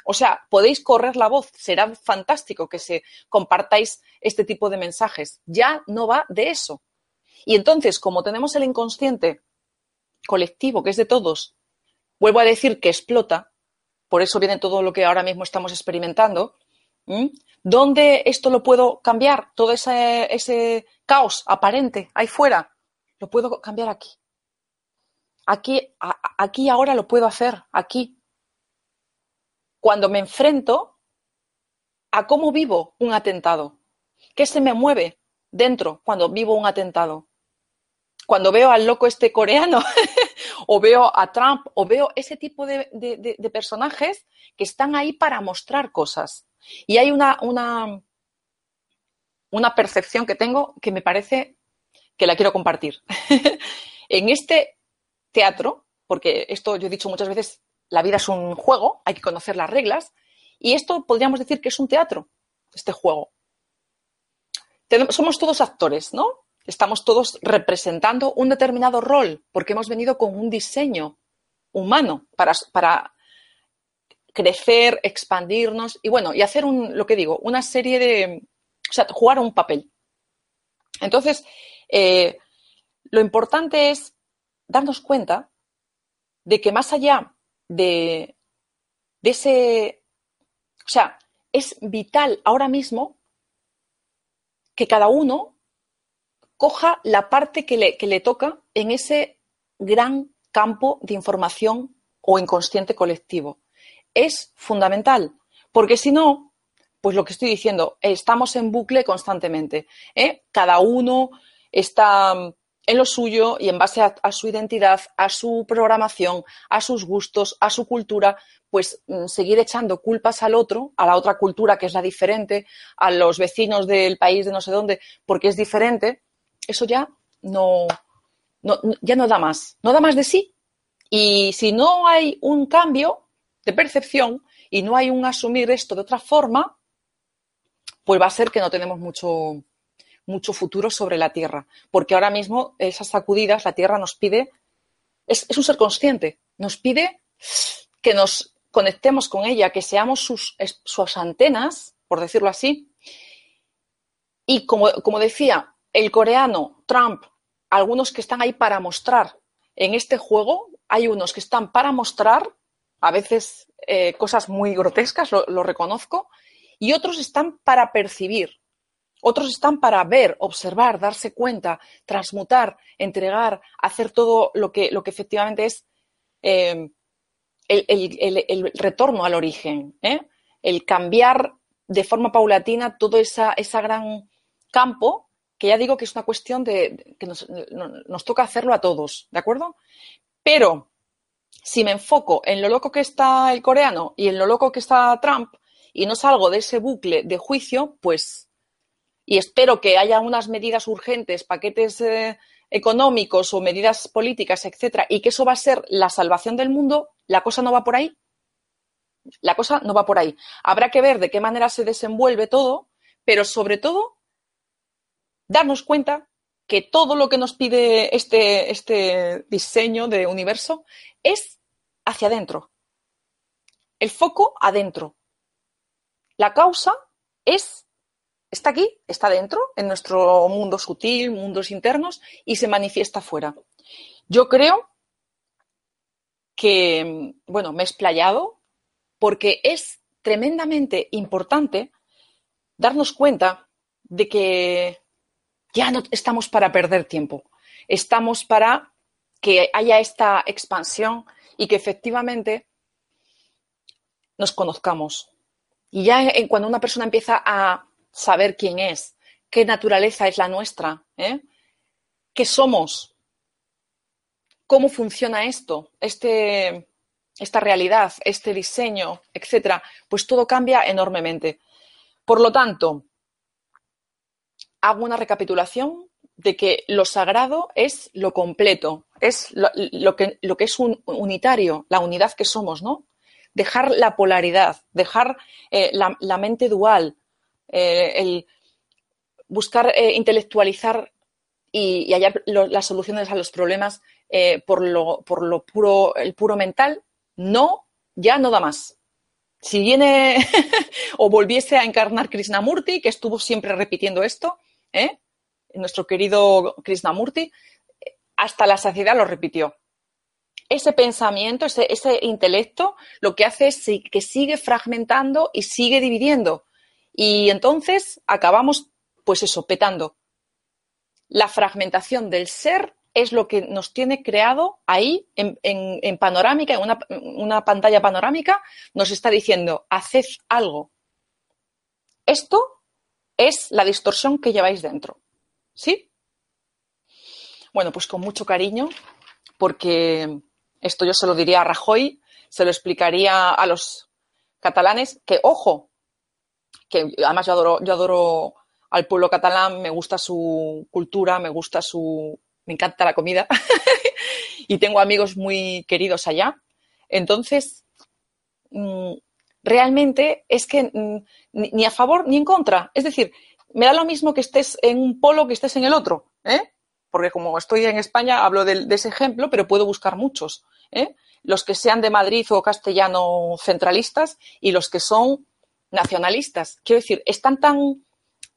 O sea, podéis correr la voz, será fantástico que se compartáis este tipo de mensajes. Ya no va de eso. Y entonces, como tenemos el inconsciente colectivo, que es de todos, vuelvo a decir que explota, por eso viene todo lo que ahora mismo estamos experimentando. ¿Dónde esto lo puedo cambiar? Todo ese, caos aparente ahí fuera, lo puedo cambiar aquí. Aquí, aquí ahora lo puedo hacer, aquí. Cuando me enfrento a cómo vivo un atentado, qué se me mueve dentro cuando vivo un atentado. Cuando veo al loco este coreano o veo a Trump, o veo ese tipo de, personajes que están ahí para mostrar cosas. Y hay una, una, una percepción que tengo que me parece que la quiero compartir. en este teatro, porque esto yo he dicho muchas veces, la vida es un juego, hay que conocer las reglas, y esto podríamos decir que es un teatro, este juego. somos todos actores, ¿no? Estamos todos representando un determinado rol, porque hemos venido con un diseño humano para, crecer, expandirnos y bueno, y hacer un, lo que digo, una serie de, o sea, jugar un papel. Entonces, eh, lo importante es darnos cuenta de que más allá de, de ese, o sea, es vital ahora mismo que cada uno coja la parte que le, toca en ese gran campo de información o inconsciente colectivo. Es fundamental, porque si no, pues lo que estoy diciendo, estamos en bucle constantemente. ¿eh? Cada uno está en lo suyo y en base a, su identidad, a su programación, a sus gustos, a su cultura, pues mm, seguir echando culpas al otro, a la otra cultura que es la diferente, a los vecinos del país de no sé dónde, porque es diferente, eso ya no, ya no da más, no da más de sí. Y si no hay un cambio de percepción y no hay un asumir esto de otra forma, pues va a ser que no tenemos mucho, mucho futuro sobre la Tierra. Porque ahora mismo esas sacudidas, la Tierra nos pide, es, un ser consciente, nos pide que nos conectemos con ella, que seamos sus, sus antenas, por decirlo así. Y como, como decía, el coreano, Trump, algunos que están ahí para mostrar. En este juego hay unos que están para mostrar, a veces eh, cosas muy grotescas, lo, reconozco, y otros están para percibir. Otros están para ver, observar, darse cuenta, transmutar, entregar, hacer todo lo que, lo que efectivamente es eh, el, retorno al origen, ¿eh? el cambiar de forma paulatina todo ese esa gran campo, que ya digo que es una cuestión de que nos, toca hacerlo a todos, ¿de acuerdo? Pero si me enfoco en lo loco que está el coreano y en lo loco que está Trump y no salgo de ese bucle de juicio, pues, y espero que haya unas medidas urgentes, paquetes eh, económicos o medidas políticas, etcétera, y que eso va a ser la salvación del mundo, la cosa no va por ahí. La cosa no va por ahí. Habrá que ver de qué manera se desenvuelve todo, pero sobre todo darnos cuenta que todo lo que nos pide este, este diseño de universo es hacia adentro. El foco adentro. La causa es está aquí, está dentro, en nuestro mundo sutil, mundos internos, y se manifiesta fuera. Yo creo que, bueno, me he explayado porque es tremendamente importante darnos cuenta de que ya no estamos para perder tiempo, estamos para que haya esta expansión y que efectivamente nos conozcamos. Y ya cuando una persona empieza a saber quién es, qué naturaleza es la nuestra, ¿eh? qué somos, cómo funciona esto, este, esta realidad, este diseño, etcétera, pues todo cambia enormemente. Por lo tanto, hago una recapitulación de que lo sagrado es lo completo, es lo, que, lo que, es un unitario, la unidad que somos, ¿no? Dejar la polaridad, dejar eh, la, mente dual, eh, el buscar eh, intelectualizar y, hallar las soluciones a los problemas por, lo, por lo puro, el puro mental, no, ya no da más. Si viene o volviese a encarnar Krishnamurti, que estuvo siempre repitiendo esto, ¿eh? nuestro querido Krishnamurti, hasta la saciedad lo repitió. Ese pensamiento, ese, intelecto, lo que hace es que sigue fragmentando y sigue dividiendo. Y entonces acabamos, pues eso, petando. La fragmentación del ser es lo que nos tiene creado ahí en, en, panorámica, en una, una, pantalla panorámica, nos está diciendo, haced algo. Esto es la distorsión que lleváis dentro. ¿Sí? Bueno, pues con mucho cariño, porque esto yo se lo diría a Rajoy, se lo explicaría a los catalanes, que ojo, que además yo adoro, yo adoro al pueblo catalán, me gusta su cultura, me gusta su. me encanta la comida y tengo amigos muy queridos allá. Entonces, mm, realmente es que mm, ni a favor ni en contra. Es decir, me da lo mismo que estés en un polo que estés en el otro, ¿eh? porque como estoy en España hablo de, ese ejemplo, pero puedo buscar muchos. ¿eh? Los que sean de Madrid o castellano centralistas y los que son nacionalistas. Quiero decir, están tan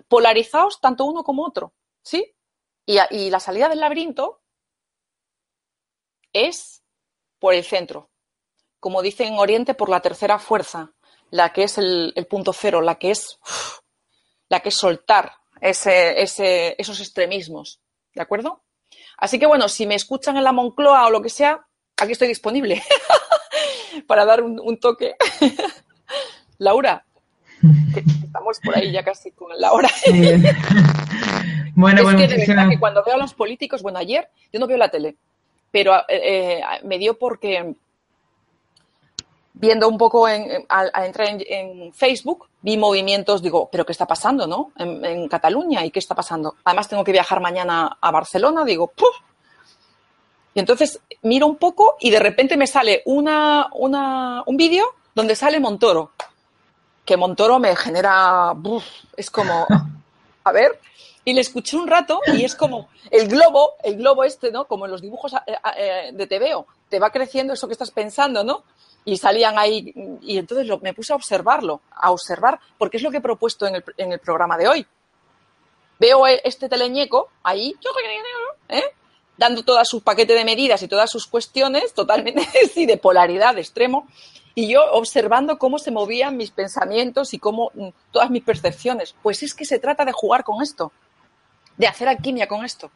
polarizados tanto uno como otro, ¿sí? Y, y la salida del laberinto es por el centro, como dice en Oriente, por la tercera fuerza, la que es el, punto cero, la que es, la que es soltar ese, esos extremismos. ¿De acuerdo? Así que bueno, si me escuchan en la Moncloa o lo que sea, aquí estoy disponible para dar un, toque. Laura, estamos por ahí ya casi con la hora. bueno, es que de verdad que cuando veo a los políticos, bueno, ayer yo no veo la tele, pero eh, eh, me dio porque viendo un poco, en, al, entrar en, Facebook, vi movimientos, digo, pero ¿qué está pasando, no? En, Cataluña, ¿y qué está pasando? Además, tengo que viajar mañana a Barcelona, digo, ¡puf! Y entonces miro un poco y de repente me sale una, una, un vídeo donde sale Montoro. Que Montoro me genera, es como, a ver, y le escuché un rato y es como el globo, el globo este, ¿no? Como en los dibujos eh, eh, de TVO, te va creciendo eso que estás pensando, ¿no? Y salían ahí y entonces me puse a observarlo, a observar, porque es lo que he propuesto en el, en el programa de hoy. Veo e, este teleñeco ahí, ¿eh? dando todo su paquete de medidas y todas sus cuestiones, totalmente sí, de polaridad, de extremo, y yo observando cómo se movían mis pensamientos y cómo mm, todas mis percepciones. Pues es que se trata de jugar con esto, de hacer alquimia con esto.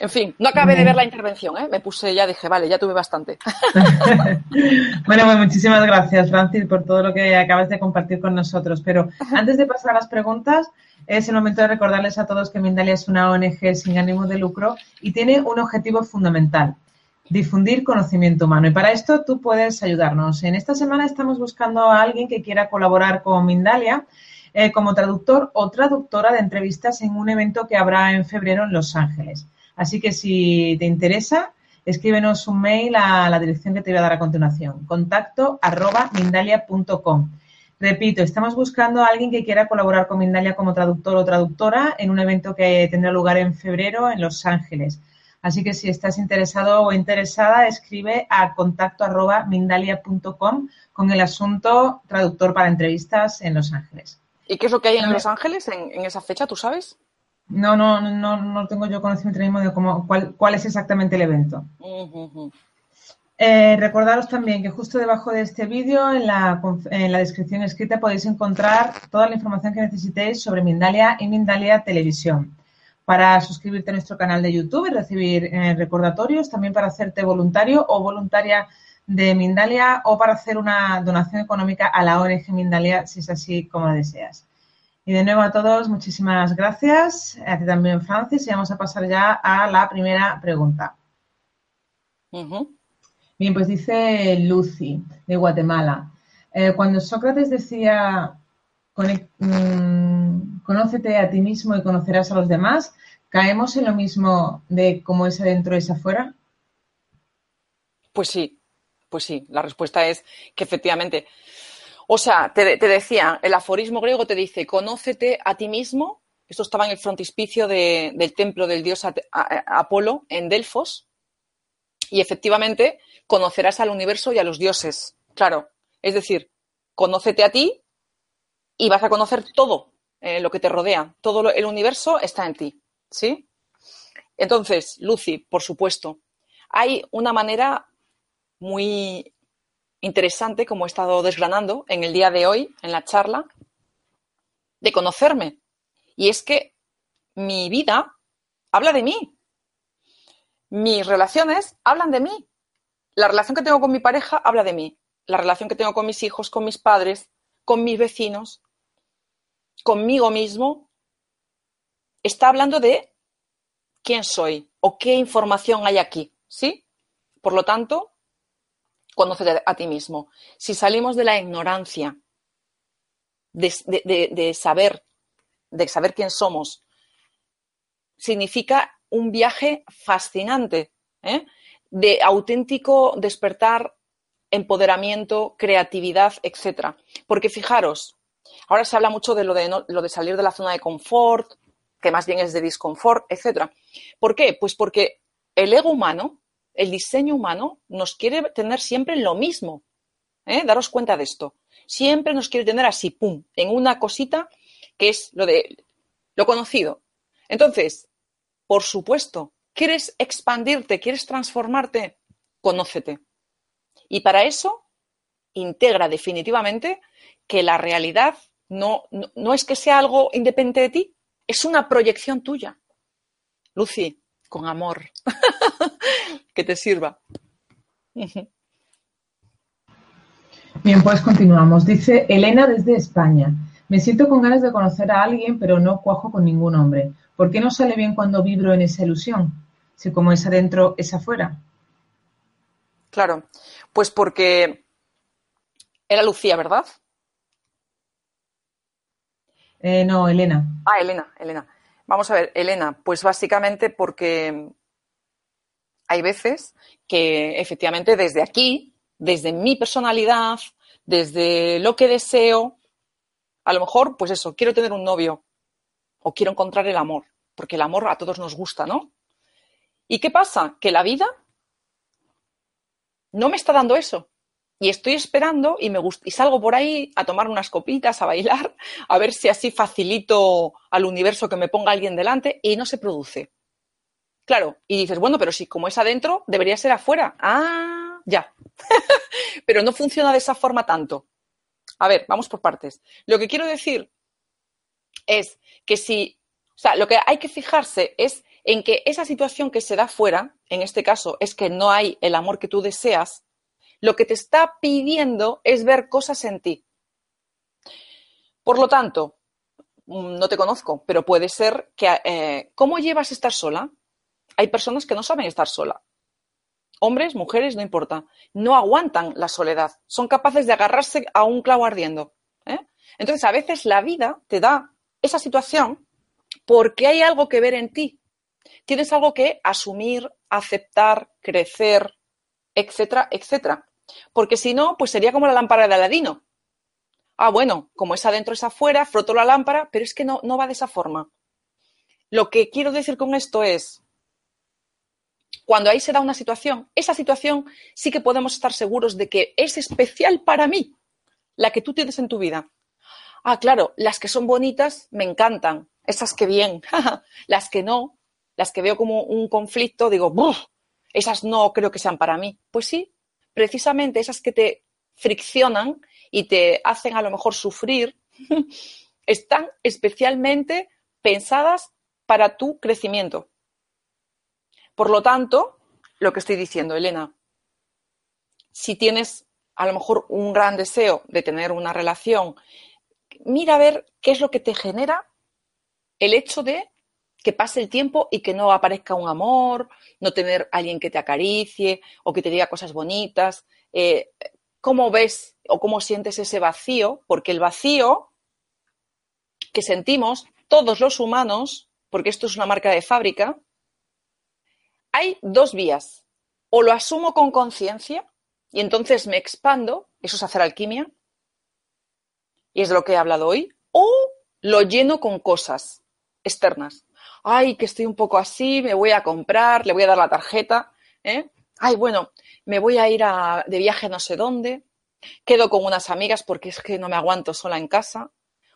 En fin, no acabé de ver la intervención, ¿eh? Me puse ya, dije, vale, ya tuve bastante. bueno, pues muchísimas gracias, Francis, por todo lo que acabas de compartir con nosotros. Pero antes de pasar a las preguntas, es el momento de recordarles a todos que Mindalia es una ONG sin ánimo de lucro y tiene un objetivo fundamental, difundir conocimiento humano. Y para esto tú puedes ayudarnos. En esta semana estamos buscando a alguien que quiera colaborar con Mindalia eh, como traductor o traductora de entrevistas en un evento que habrá en febrero en Los Ángeles. Así que si te interesa, escríbenos un mail a la dirección que te voy a dar a continuación, contacto arroba mindalia.com. Repito, estamos buscando a alguien que quiera colaborar con Mindalia como traductor o traductora en un evento que tendrá lugar en febrero en Los Ángeles. Así que si estás interesado o interesada, escribe a contacto arroba mindalia.com con el asunto traductor para entrevistas en Los Ángeles. ¿Y qué es lo que hay en Los Ángeles en, esa fecha? ¿Tú sabes? No, no, no, no tengo yo conocimiento mismo de cómo, cuál, cuál es exactamente el evento. Eh, recordaros también que justo debajo de este vídeo, en la, descripción escrita, podéis encontrar toda la información que necesitéis sobre Mindalia y Mindalia Televisión. Para suscribirte a nuestro canal de YouTube y recibir eh, recordatorios, también para hacerte voluntario o voluntaria de Mindalia o para hacer una donación económica a la ONG Mindalia, si es así como deseas. Y de nuevo a todos, muchísimas gracias. A ti también, Francis. Y vamos a pasar ya a la primera pregunta. Bien, pues dice Lucy, de Guatemala. Eh, cuando Sócrates decía, mm, conócete a ti mismo y conocerás a los demás, ¿caemos en lo mismo de cómo es adentro es afuera? Pues sí, pues sí. La respuesta es que efectivamente. O sea, te, decía, el aforismo griego te dice, conócete a ti mismo. Esto estaba en el frontispicio del templo del dios Apolo en Delfos. Y efectivamente, conocerás al universo y a los dioses. Claro, es decir, conócete a ti y vas a conocer todo eh, lo que te rodea. Todo el universo está en ti. ¿Sí? Entonces, Lucy, por supuesto, hay una manera muy interesante, como he estado desgranando en el día de hoy, en la charla, de conocerme. Y es que mi vida habla de mí. Mis relaciones hablan de mí la relación que tengo con mi pareja habla de mí. La relación que tengo con mis hijos, con mis padres, con mis vecinos, conmigo mismo, está hablando de quién soy o qué información hay aquí. ¿Sí? Por lo tanto, conócete a ti mismo. Si salimos de la ignorancia, de, saber, de saber quién somos, significa un viaje fascinante. ¿eh? de auténtico despertar, empoderamiento, creatividad, etcétera. Porque fijaros, ahora se habla mucho de lo de, lo de salir de la zona de confort, que más bien es de disconfort, etcétera. ¿Por qué? Pues porque el ego humano, el diseño humano, nos quiere tener siempre lo mismo. ¿eh? Daros cuenta de esto. Siempre nos quiere tener así, pum, en una cosita que es lo de lo conocido. Entonces, por supuesto, ¿Quieres expandirte? ¿Quieres transformarte? Conócete. Y para eso, integra definitivamente que la realidad no, no, es que sea algo independiente de ti, es una proyección tuya. Lucy, con amor. que te sirva. Bien, pues continuamos. Dice Elena desde España. Me siento con ganas de conocer a alguien, pero no cuajo con ningún hombre. ¿Por qué no sale bien cuando vibro en esa ilusión? si como es adentro, es afuera. Claro, pues porque era Lucía, ¿verdad? Eh, no, Elena. Ah, Elena, Elena. Vamos a ver, Elena, pues básicamente porque hay veces que efectivamente desde aquí, desde mi personalidad, desde lo que deseo, a lo mejor, pues eso, quiero tener un novio o quiero encontrar el amor, porque el amor a todos nos gusta, ¿no? ¿Y qué pasa? Que la vida no me está dando eso. Y estoy esperando y, me y salgo por ahí a tomar unas copitas, a bailar, a ver si así facilito al universo que me ponga alguien delante y no se produce. Claro, y dices, bueno, pero si como es adentro, debería ser afuera. Ah, ya. pero no funciona de esa forma tanto. A ver, vamos por partes. Lo que quiero decir es que si, o sea, lo que hay que fijarse es en que esa situación que se da fuera, en este caso es que no hay el amor que tú deseas, lo que te está pidiendo es ver cosas en ti. Por lo tanto, mm, no te conozco, pero puede ser que, eh, ¿cómo llevas estar sola? Hay personas que no saben estar sola. Hombres, mujeres, no importa. No aguantan la soledad. Son capaces de agarrarse a un clavo ardiendo. ¿eh? Entonces, a veces la vida te da esa situación porque hay algo que ver en ti. Tienes algo que asumir, aceptar, crecer, etcétera, etcétera. Porque si no, pues sería como la lámpara de Aladino. Ah, bueno, como es adentro es afuera, froto la lámpara, pero es que no, no va de esa forma. Lo que quiero decir con esto es, cuando ahí se da una situación, esa situación sí que podemos estar seguros de que es especial para mí, la que tú tienes en tu vida. Ah, claro, las que son bonitas me encantan, esas que bien, las que no, las que veo como un conflicto, digo, esas no creo que sean para mí. Pues sí, precisamente esas que te friccionan y te hacen a lo mejor sufrir, están especialmente pensadas para tu crecimiento. Por lo tanto, lo que estoy diciendo, Elena, si tienes a lo mejor un gran deseo de tener una relación, mira a ver qué es lo que te genera el hecho de que pase el tiempo y que no aparezca un amor, no tener alguien que te acaricie o que te diga cosas bonitas. Eh, ¿Cómo ves o cómo sientes ese vacío? Porque el vacío que sentimos todos los humanos, porque esto es una marca de fábrica, hay dos vías. O lo asumo con conciencia y entonces me expando, eso es hacer alquimia, y es de lo que he hablado hoy, o lo lleno con cosas externas. Ay, que estoy un poco así, me voy a comprar, le voy a dar la tarjeta. ¿eh? Ay, bueno, me voy a ir de viaje no sé dónde. Quedo con unas amigas porque es que no me aguanto sola en casa.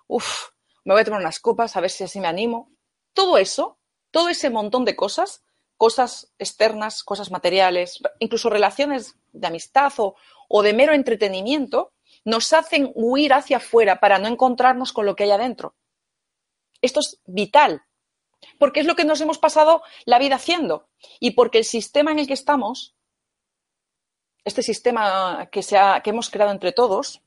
Uf, me voy a tomar unas copas a ver si así me animo. Todo eso, todo ese montón de cosas, cosas externas, cosas materiales, incluso relaciones de amistad o, de mero entretenimiento, nos hacen huir hacia afuera para no encontrarnos con lo que hay adentro. Esto es vital, porque es lo que nos hemos pasado la vida haciendo y porque el sistema en el que estamos, este sistema que, hemos creado entre todos,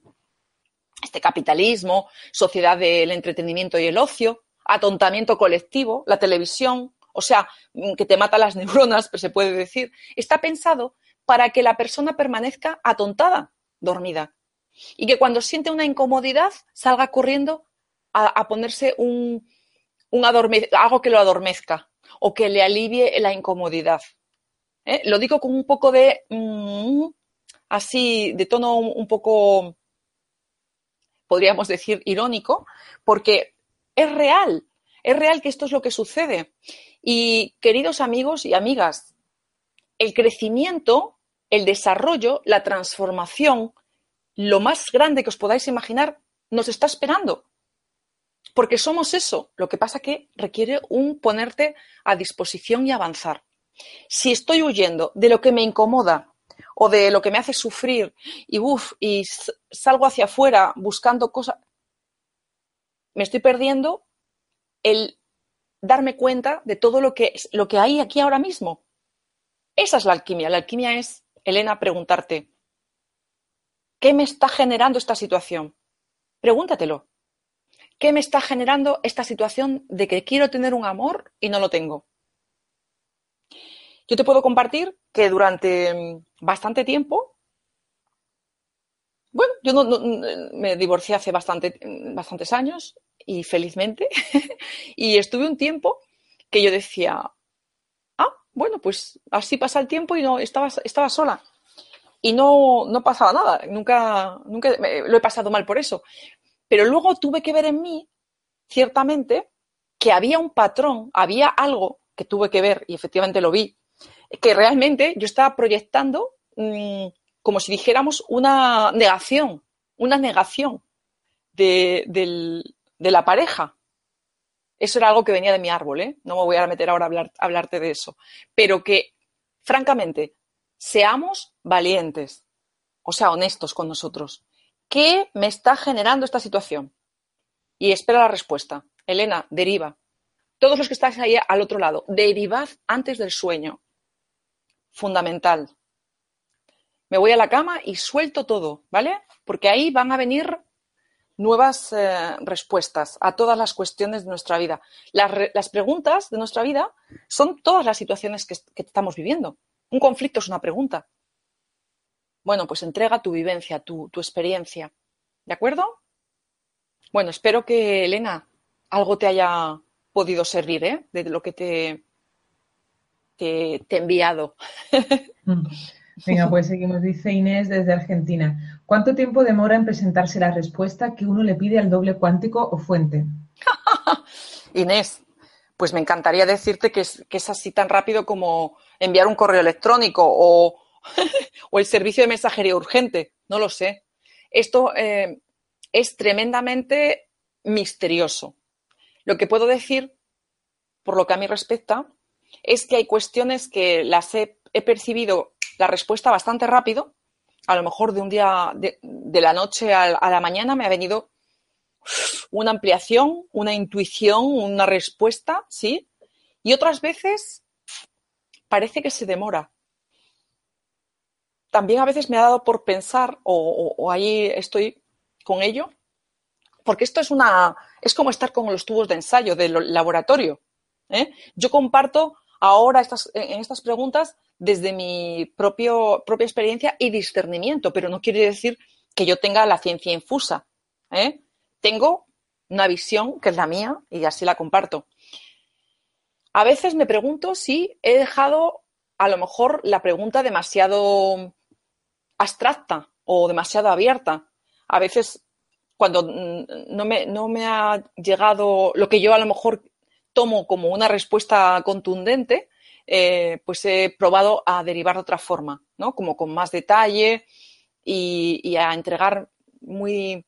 este capitalismo, sociedad del entretenimiento y el ocio, atontamiento colectivo, la televisión, o sea, mm, que te mata las neuronas, pues se puede decir, está pensado para que la persona permanezca atontada, dormida. Y que cuando siente una incomodidad salga corriendo a, ponerse un, algo que lo adormezca o que le alivie la incomodidad. ¿Eh? Lo digo con un poco de, mm, así, de tono un poco, podríamos decir, irónico, porque es real, es real que esto es lo que sucede. Y queridos amigos y amigas, el crecimiento, el desarrollo, la transformación, lo más grande que os podáis imaginar, nos está esperando. Porque somos eso. Lo que pasa que requiere un ponerte a disposición y avanzar. Si estoy huyendo de lo que me incomoda o de lo que me hace sufrir y y salgo hacia afuera buscando cosas, me estoy perdiendo el darme cuenta de todo lo que, lo que hay aquí ahora mismo. Esa es la alquimia. La alquimia es, Elena, preguntarte, ¿qué me está generando esta situación? Pregúntatelo. ¿Qué me está generando esta situación de que quiero tener un amor y no lo tengo? Yo te puedo compartir que durante mm, bastante tiempo, bueno, yo me divorcié hace bastante, mm, bastantes años y felizmente. y estuve un tiempo que yo decía, ah, bueno, pues así pasa el tiempo y no estaba, estaba sola. Y no, no pasaba nada, nunca, nunca lo he pasado mal por eso. Pero luego tuve que ver en mí, ciertamente, que había un patrón, había algo que tuve que ver, y efectivamente lo vi, que realmente yo estaba proyectando mm, como si dijéramos una negación, una negación de, de la pareja. Eso era algo que venía de mi árbol, ¿eh? No me voy a meter ahora a, hablarte de eso. Pero que, francamente, seamos valientes, o sea, honestos con nosotros. ¿Qué me está generando esta situación? Y espera la respuesta. Elena, deriva. todos los que estáis ahí al otro lado, derivad antes del sueño. Fundamental. Me voy a la cama y suelto todo, ¿vale? Porque ahí van a venir nuevas eh, respuestas a todas las cuestiones de nuestra vida. Las, preguntas de nuestra vida son todas las situaciones que, estamos viviendo. Un conflicto es una pregunta. Bueno, pues entrega tu vivencia, tu, experiencia. ¿De acuerdo? Bueno, espero que, Elena, algo te haya podido servir ¿eh? de lo que te, te, te he enviado. Mm. Venga, pues seguimos. Dice Inés desde Argentina. ¿Cuánto tiempo demora en presentarse la respuesta que uno le pide al doble cuántico o fuente? Inés, pues me encantaría decirte que es, así tan rápido como enviar un correo electrónico o, el servicio de mensajería urgente. No lo sé. Esto eh, es tremendamente misterioso. Lo que puedo decir, por lo que a mí respecta, es que hay cuestiones que las he percibido la respuesta bastante rápido. A lo mejor de un día, de, la noche a, la mañana me ha venido una ampliación, una intuición, una respuesta, ¿sí? Y otras veces parece que se demora. También a veces me ha dado por pensar, o, ahí estoy con ello, porque esto es una, es como estar con los tubos de ensayo del laboratorio. ¿eh? Yo comparto ahora estas, en estas preguntas desde mi propio, propia experiencia y discernimiento, pero no quiere decir que yo tenga la ciencia infusa. ¿eh? Tengo una visión que es la mía y así la comparto. A veces me pregunto si he dejado a lo mejor la pregunta demasiado abstracta o demasiado abierta. A veces cuando no me, no me ha llegado lo que yo a lo mejor tomo como una respuesta contundente, eh, pues he probado a derivar de otra forma, ¿no? Como con más detalle y, a entregar muy,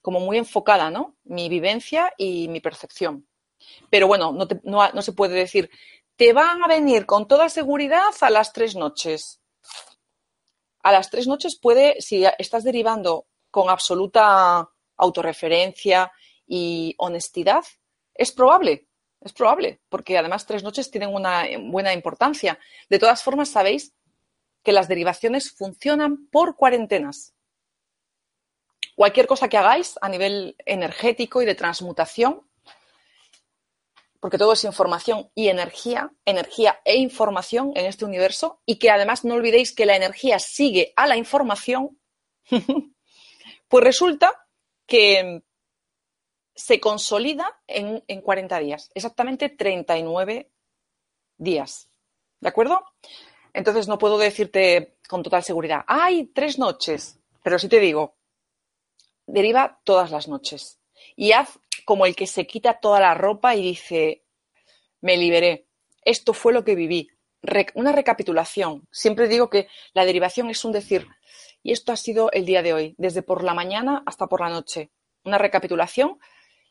como muy enfocada, ¿no? Mi vivencia y mi percepción. Pero bueno, no, no, se puede decir, te van a venir con toda seguridad a las tres noches. A las tres noches puede, si estás derivando con absoluta autorreferencia y honestidad, es probable, es probable, porque además tres noches tienen una buena importancia. De todas formas, sabéis que las derivaciones funcionan por cuarentenas. Cualquier cosa que hagáis a nivel energético y de transmutación, porque todo es información y energía, energía e información en este universo, y que además no olvidéis que la energía sigue a la información, pues resulta que se consolida en, 40 días, exactamente 39 días. ¿De acuerdo? Entonces no puedo decirte con total seguridad, hay tres noches, pero sí te digo, deriva todas las noches y haz como el que se quita toda la ropa y dice, me liberé, esto fue lo que viví. una recapitulación. Siempre digo que la derivación es un decir, y esto ha sido el día de hoy, desde por la mañana hasta por la noche. Una recapitulación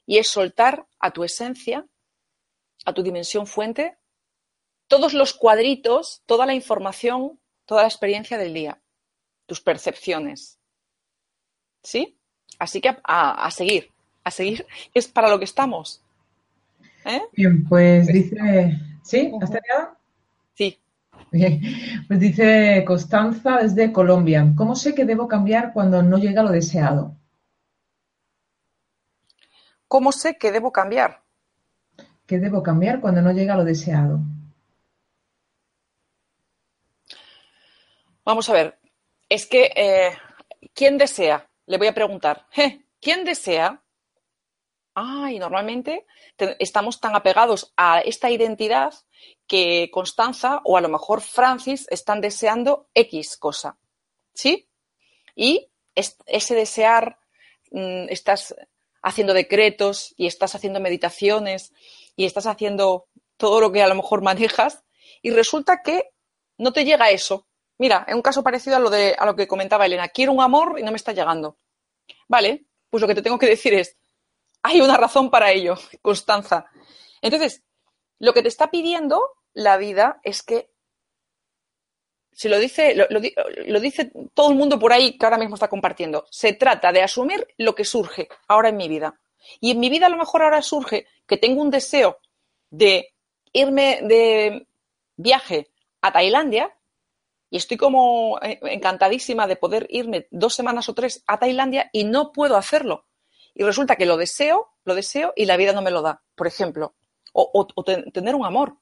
y es soltar a tu esencia, a tu dimensión fuente, todos los cuadritos, toda la información, toda la experiencia del día, tus percepciones. ¿Sí? Así que a, seguir, a seguir, es para lo que estamos. ¿Eh? Bien, pues dice, ¿sí? ¿Has terminado? Sí. Bien. Pues dice Constanza desde Colombia, ¿cómo sé que debo cambiar cuando no llega lo deseado? ¿Cómo sé que debo cambiar? ¿Qué debo cambiar cuando no llega lo deseado? Vamos a ver, es que, eh, ¿quién desea? Le voy a preguntar, ¿quién desea? Ay, normalmente estamos tan apegados a esta identidad que Constanza o a lo mejor Francis están deseando X cosa. ¿Sí? Y ese desear, mm, estás haciendo decretos y estás haciendo meditaciones y estás haciendo todo lo que a lo mejor manejas y resulta que no te llega eso. Mira, en un caso parecido a lo, de, a lo que comentaba Elena, quiero un amor y no me está llegando. Vale, pues lo que te tengo que decir es, hay una razón para ello, Constanza. Entonces, lo que te está pidiendo la vida es que si lo dice, lo, dice todo el mundo por ahí que ahora mismo está compartiendo. Se trata de asumir lo que surge ahora en mi vida. Y en mi vida a lo mejor ahora surge que tengo un deseo de irme de viaje a Tailandia y estoy como eh, encantadísima de poder irme dos semanas o tres a Tailandia y no puedo hacerlo. Y resulta que lo deseo, lo deseo y la vida no me lo da, por ejemplo. O, tener un amor.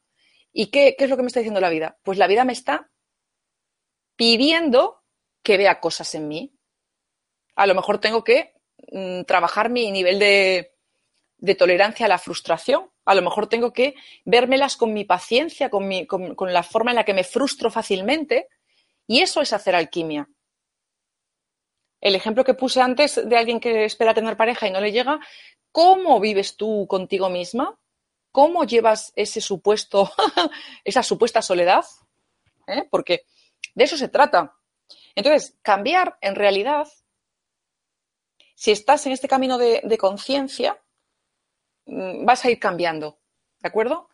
¿Y qué, es lo que me está diciendo la vida? Pues la vida me está pidiendo que vea cosas en mí. A lo mejor tengo que mm, trabajar mi nivel de, de, tolerancia a la frustración. A lo mejor tengo que vérmelas con mi paciencia, con, mi, con, la forma en la que me frustro fácilmente. Y eso es hacer alquimia. El ejemplo que puse antes de alguien que espera tener pareja y no le llega, ¿cómo vives tú contigo misma? ¿Cómo llevas ese supuesto, esa supuesta soledad? ¿Eh? Porque de eso se trata. Entonces, cambiar en realidad, si estás en este camino de, conciencia, mm, vas a ir cambiando, ¿de acuerdo?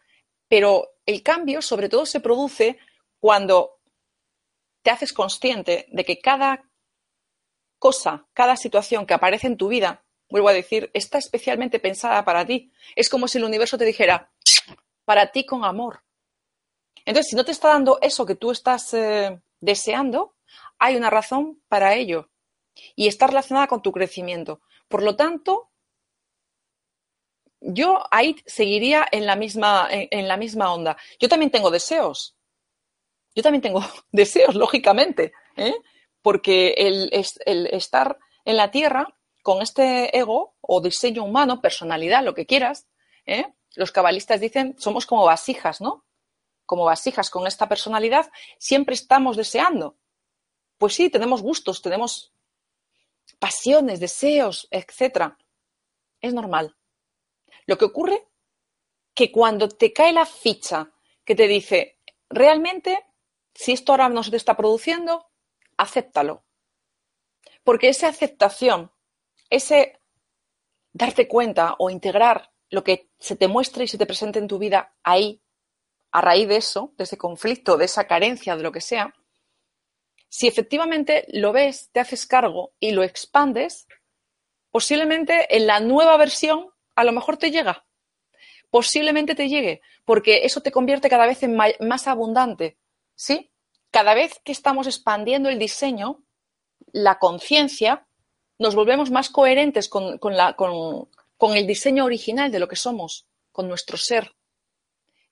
Pero el cambio sobre todo se produce cuando te haces consciente de que cada cosa, cada situación que aparece en tu vida, vuelvo a decir, está especialmente pensada para ti. Es como si el universo te dijera, para ti con amor. Entonces, si no te está dando eso que tú estás eh, deseando, hay una razón para ello y está relacionada con tu crecimiento. Por lo tanto, yo ahí seguiría en la misma, en, la misma onda. Yo también tengo deseos. Yo también tengo deseos, lógicamente, ¿eh? Porque el, estar en la Tierra con este ego o diseño humano, personalidad, lo que quieras, ¿eh? los cabalistas dicen, somos como vasijas, ¿no? como vasijas con esta personalidad, siempre estamos deseando. Pues sí, tenemos gustos, tenemos pasiones, deseos, etc. Es normal. Lo que ocurre que cuando te cae la ficha que te dice, realmente, si esto ahora no se te está produciendo, acéptalo. Porque esa aceptación, ese darte cuenta o integrar lo que se te muestra y se te presenta en tu vida ahí, a raíz de eso, de ese conflicto, de esa carencia, de lo que sea, si efectivamente lo ves, te haces cargo y lo expandes, posiblemente en la nueva versión a lo mejor te llega. Posiblemente te llegue, porque eso te convierte cada vez en más abundante. ¿Sí? Cada vez que estamos expandiendo el diseño, la conciencia, nos volvemos más coherentes con, con el diseño original de lo que somos, con nuestro ser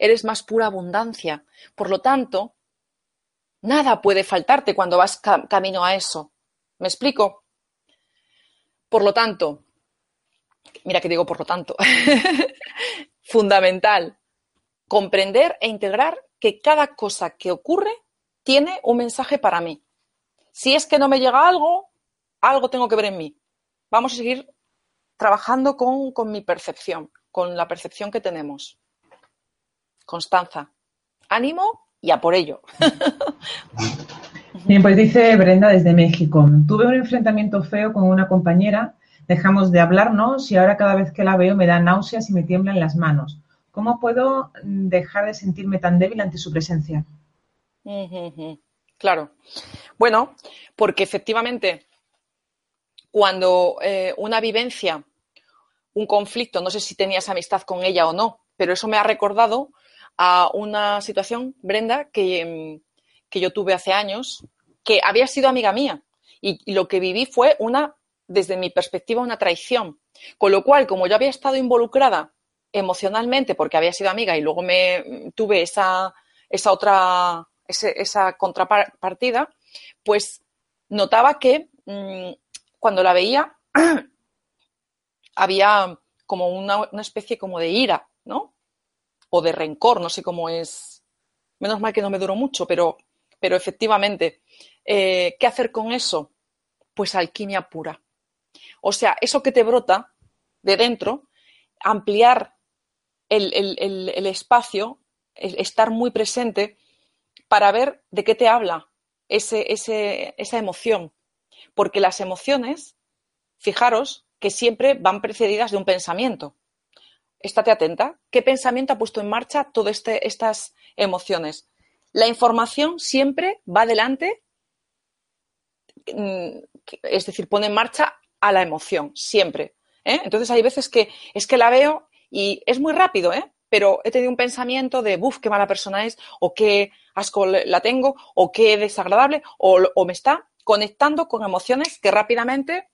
eres más pura abundancia. Por lo tanto, nada puede faltarte cuando vas camino a eso. ¿Me explico? Por lo tanto, mira que digo por lo tanto, fundamental, comprender e integrar que cada cosa que ocurre tiene un mensaje para mí. Si es que no me llega algo, algo tengo que ver en mí. Vamos a seguir trabajando con, con mi percepción, con la percepción que tenemos. Constanza, ánimo y a por ello. Bien, pues dice Brenda desde México. Tuve un enfrentamiento feo con una compañera, dejamos de hablarnos y ahora cada vez que la veo me da náuseas y me tiemblan las manos. ¿Cómo puedo dejar de sentirme tan débil ante su presencia? Claro. Bueno, porque efectivamente, cuando eh, una vivencia, un conflicto, no sé si tenías amistad con ella o no, pero eso me ha recordado a una situación, Brenda, que, yo tuve hace años, que había sido amiga mía. Y, lo que viví fue una, desde mi perspectiva, una traición. Con lo cual, como yo había estado involucrada emocionalmente porque había sido amiga y luego me tuve esa, esa otra, esa contrapartida, pues notaba que mm, cuando la veía había como una, una, especie como de ira, ¿no? o de rencor, no sé cómo es. Menos mal que no me duró mucho, pero, pero efectivamente, eh, ¿qué hacer con eso? Pues alquimia pura. O sea, eso que te brota de dentro, ampliar el, el espacio, estar muy presente para ver de qué te habla ese, esa emoción. Porque las emociones, fijaros, que siempre van precedidas de un pensamiento estate atenta. ¿Qué pensamiento ha puesto en marcha todas este, estas emociones? La información siempre va adelante, mm, es decir, pone en marcha a la emoción, siempre. ¿eh? Entonces hay veces que es que la veo y es muy rápido, ¿eh? Pero he tenido un pensamiento de, buf, qué mala persona es, o qué asco la tengo, o qué desagradable, o, me está conectando con emociones que rápidamente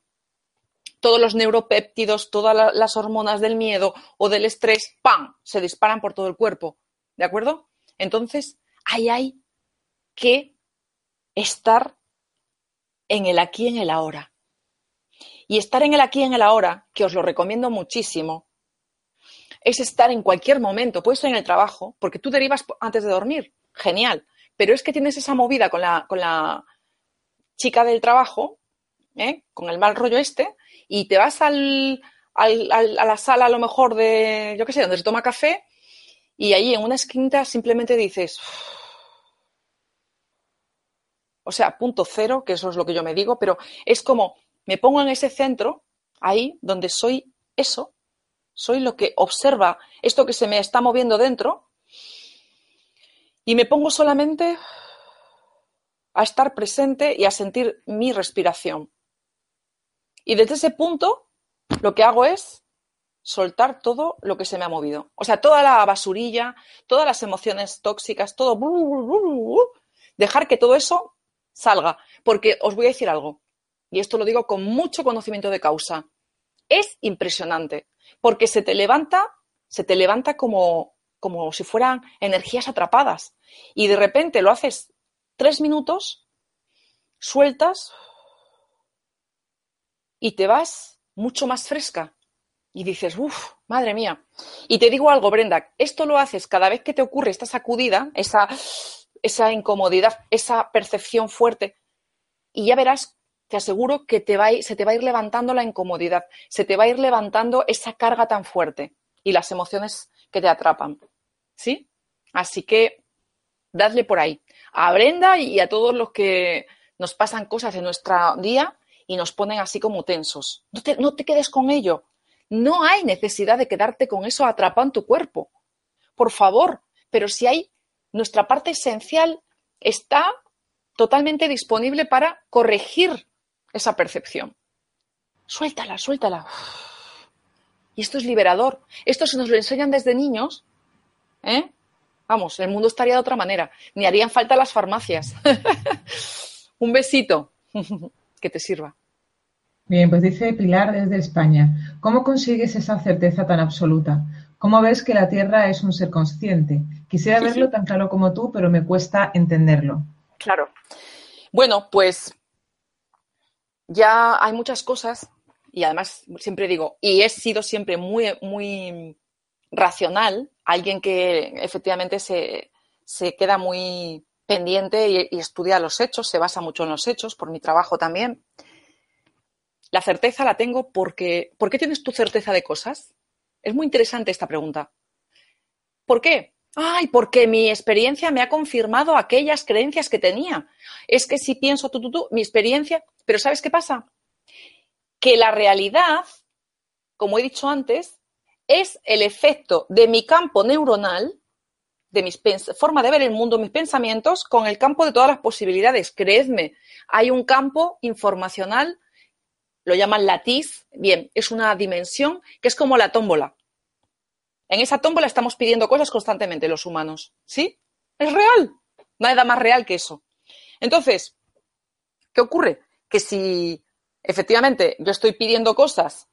todos los neuropéptidos, todas las hormonas del miedo o del estrés, ¡pam!, se disparan por todo el cuerpo. ¿De acuerdo? Entonces, ahí hay que estar en el aquí y en el ahora. Y estar en el aquí y en el ahora, que os lo recomiendo muchísimo, es estar en cualquier momento, puedes estar en el trabajo, porque tú derivas antes de dormir, genial, pero es que tienes esa movida con la, con la chica del trabajo, ¿eh? con el mal rollo este, y te vas al, al, a la sala a lo mejor de, yo qué sé, donde se toma café, y ahí en una esquina simplemente dices, o sea, punto cero, que eso es lo que yo me digo, pero es como me pongo en ese centro, ahí donde soy eso, soy lo que observa esto que se me está moviendo dentro y me pongo solamente a estar presente y a sentir mi respiración. Y desde ese punto lo que hago es soltar todo lo que se me ha movido. O sea, toda la basurilla, todas las emociones tóxicas, todo... Dejar que todo eso salga. Porque os voy a decir algo, y esto lo digo con mucho conocimiento de causa. Es impresionante porque se te levanta, se te levanta como, como si fueran energías atrapadas. Y de repente lo haces tres minutos, sueltas y te vas mucho más fresca. Y dices, uff, madre mía. Y te digo algo, Brenda, esto lo haces cada vez que te ocurre esta sacudida, esa, esa incomodidad, esa percepción fuerte, y ya verás te aseguro que se te va a ir levantando la incomodidad, se te va a ir levantando esa carga tan fuerte y las emociones que te atrapan. ¿Sí? Así que dadle por ahí. A Brenda y a todos los que nos pasan cosas en nuestro día y nos ponen así como tensos. No te, quedes con ello. No hay necesidad de quedarte con eso atrapado tu cuerpo. Por favor, pero si hay nuestra parte esencial está totalmente disponible para corregir esa percepción. Suéltala, suéltala. Y esto es liberador. Esto se nos lo enseñan desde niños. ¿eh? Vamos, el mundo estaría de otra manera. Ni harían falta las farmacias. Un besito. que te sirva. Bien, pues dice Pilar desde España. ¿Cómo consigues esa certeza tan absoluta? ¿Cómo ves que la Tierra es un ser consciente? Quisiera verlo tan claro como tú, pero me cuesta entenderlo. Claro. Bueno, pues ya hay muchas cosas y además siempre digo, y he sido siempre muy, muy racional, alguien que efectivamente se, queda muy pendiente y, estudia los hechos, se basa mucho en los hechos, por mi trabajo también. La certeza la tengo porque... ¿Por qué tienes tu certeza de cosas? Es muy interesante esta pregunta. ¿Por qué? Ay, porque mi experiencia me ha confirmado aquellas creencias que tenía. Es que si pienso tú, tú, tú, mi experiencia, pero ¿sabes qué pasa? Que la realidad, como he dicho antes, es el efecto de mi campo neuronal, de mi forma de ver el mundo, mis pensamientos, con el campo de todas las posibilidades. Creedme, hay un campo informacional, lo llaman latiz, bien, es una dimensión que es como la tómbola. En esa tómbola estamos pidiendo cosas constantemente los humanos. ¿Sí? Es real. Nada más real que eso. Entonces, ¿qué ocurre? que si efectivamente yo estoy pidiendo cosas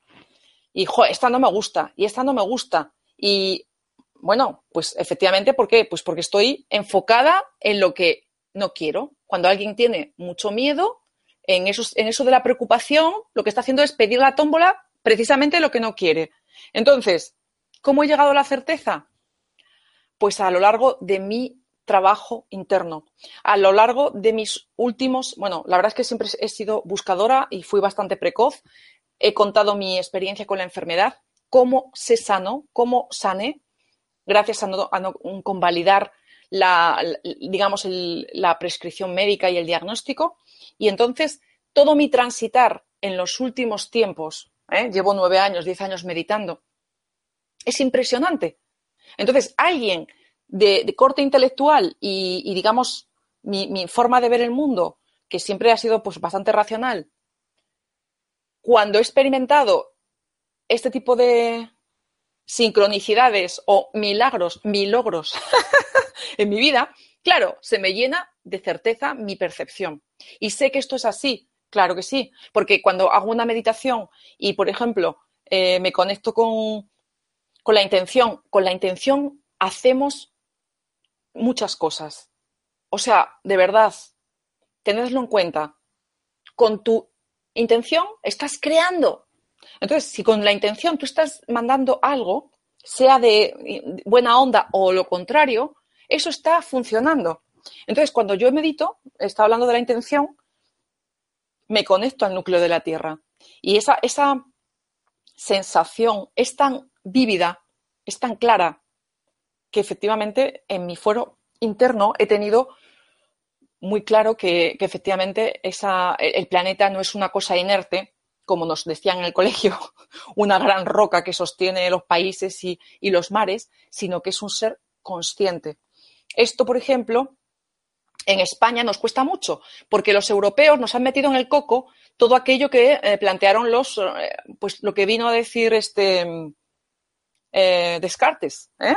y, jo, esta no me gusta y esta no me gusta y, bueno, pues efectivamente, ¿por qué? Pues porque estoy enfocada en lo que no quiero. Cuando alguien tiene mucho miedo, en en eso de la preocupación, lo que está haciendo es pedir la tómbola precisamente lo que no quiere. Entonces, ¿cómo he llegado a la certeza? Pues a lo largo de mi trabajo interno. A lo largo de mis últimos, bueno, la verdad es que siempre he sido buscadora y fui bastante precoz. He contado mi experiencia con la enfermedad, cómo se sanó, cómo sané, gracias a no, convalidar la, digamos, la prescripción médica y el diagnóstico. Y entonces, todo mi transitar en los últimos tiempos, ¿eh? llevo nueve años, diez años meditando, es impresionante. Entonces, alguien de, corte intelectual y, digamos, mi, forma de ver el mundo, que siempre ha sido pues, bastante racional, cuando he experimentado este tipo de, sincronicidades o milagros, milogros en mi vida, claro, se me llena de certeza mi percepción. Y sé que esto es así, claro que sí, porque cuando hago una meditación y, por ejemplo, eh, me conecto con, con la intención, con la intención hacemos muchas cosas. O sea, de verdad, tenedlo en cuenta. Con tu intención estás creando. Entonces, si con la intención tú estás mandando algo, sea de buena onda o lo contrario, eso está funcionando. Entonces, cuando yo medito, está hablando de la intención, me conecto al núcleo de la Tierra. Y esa, esa sensación es tan vívida, es tan clara, que efectivamente en mi fuero interno he tenido muy claro que, efectivamente el planeta no es una cosa inerte, como nos decían en el colegio, una gran roca que sostiene los países y, los mares, sino que es un ser consciente. Esto, por ejemplo, en España nos cuesta mucho, porque los europeos nos han metido en el coco todo aquello que eh, plantearon los, eh, pues lo que vino a decir este eh, Descartes, ¿eh?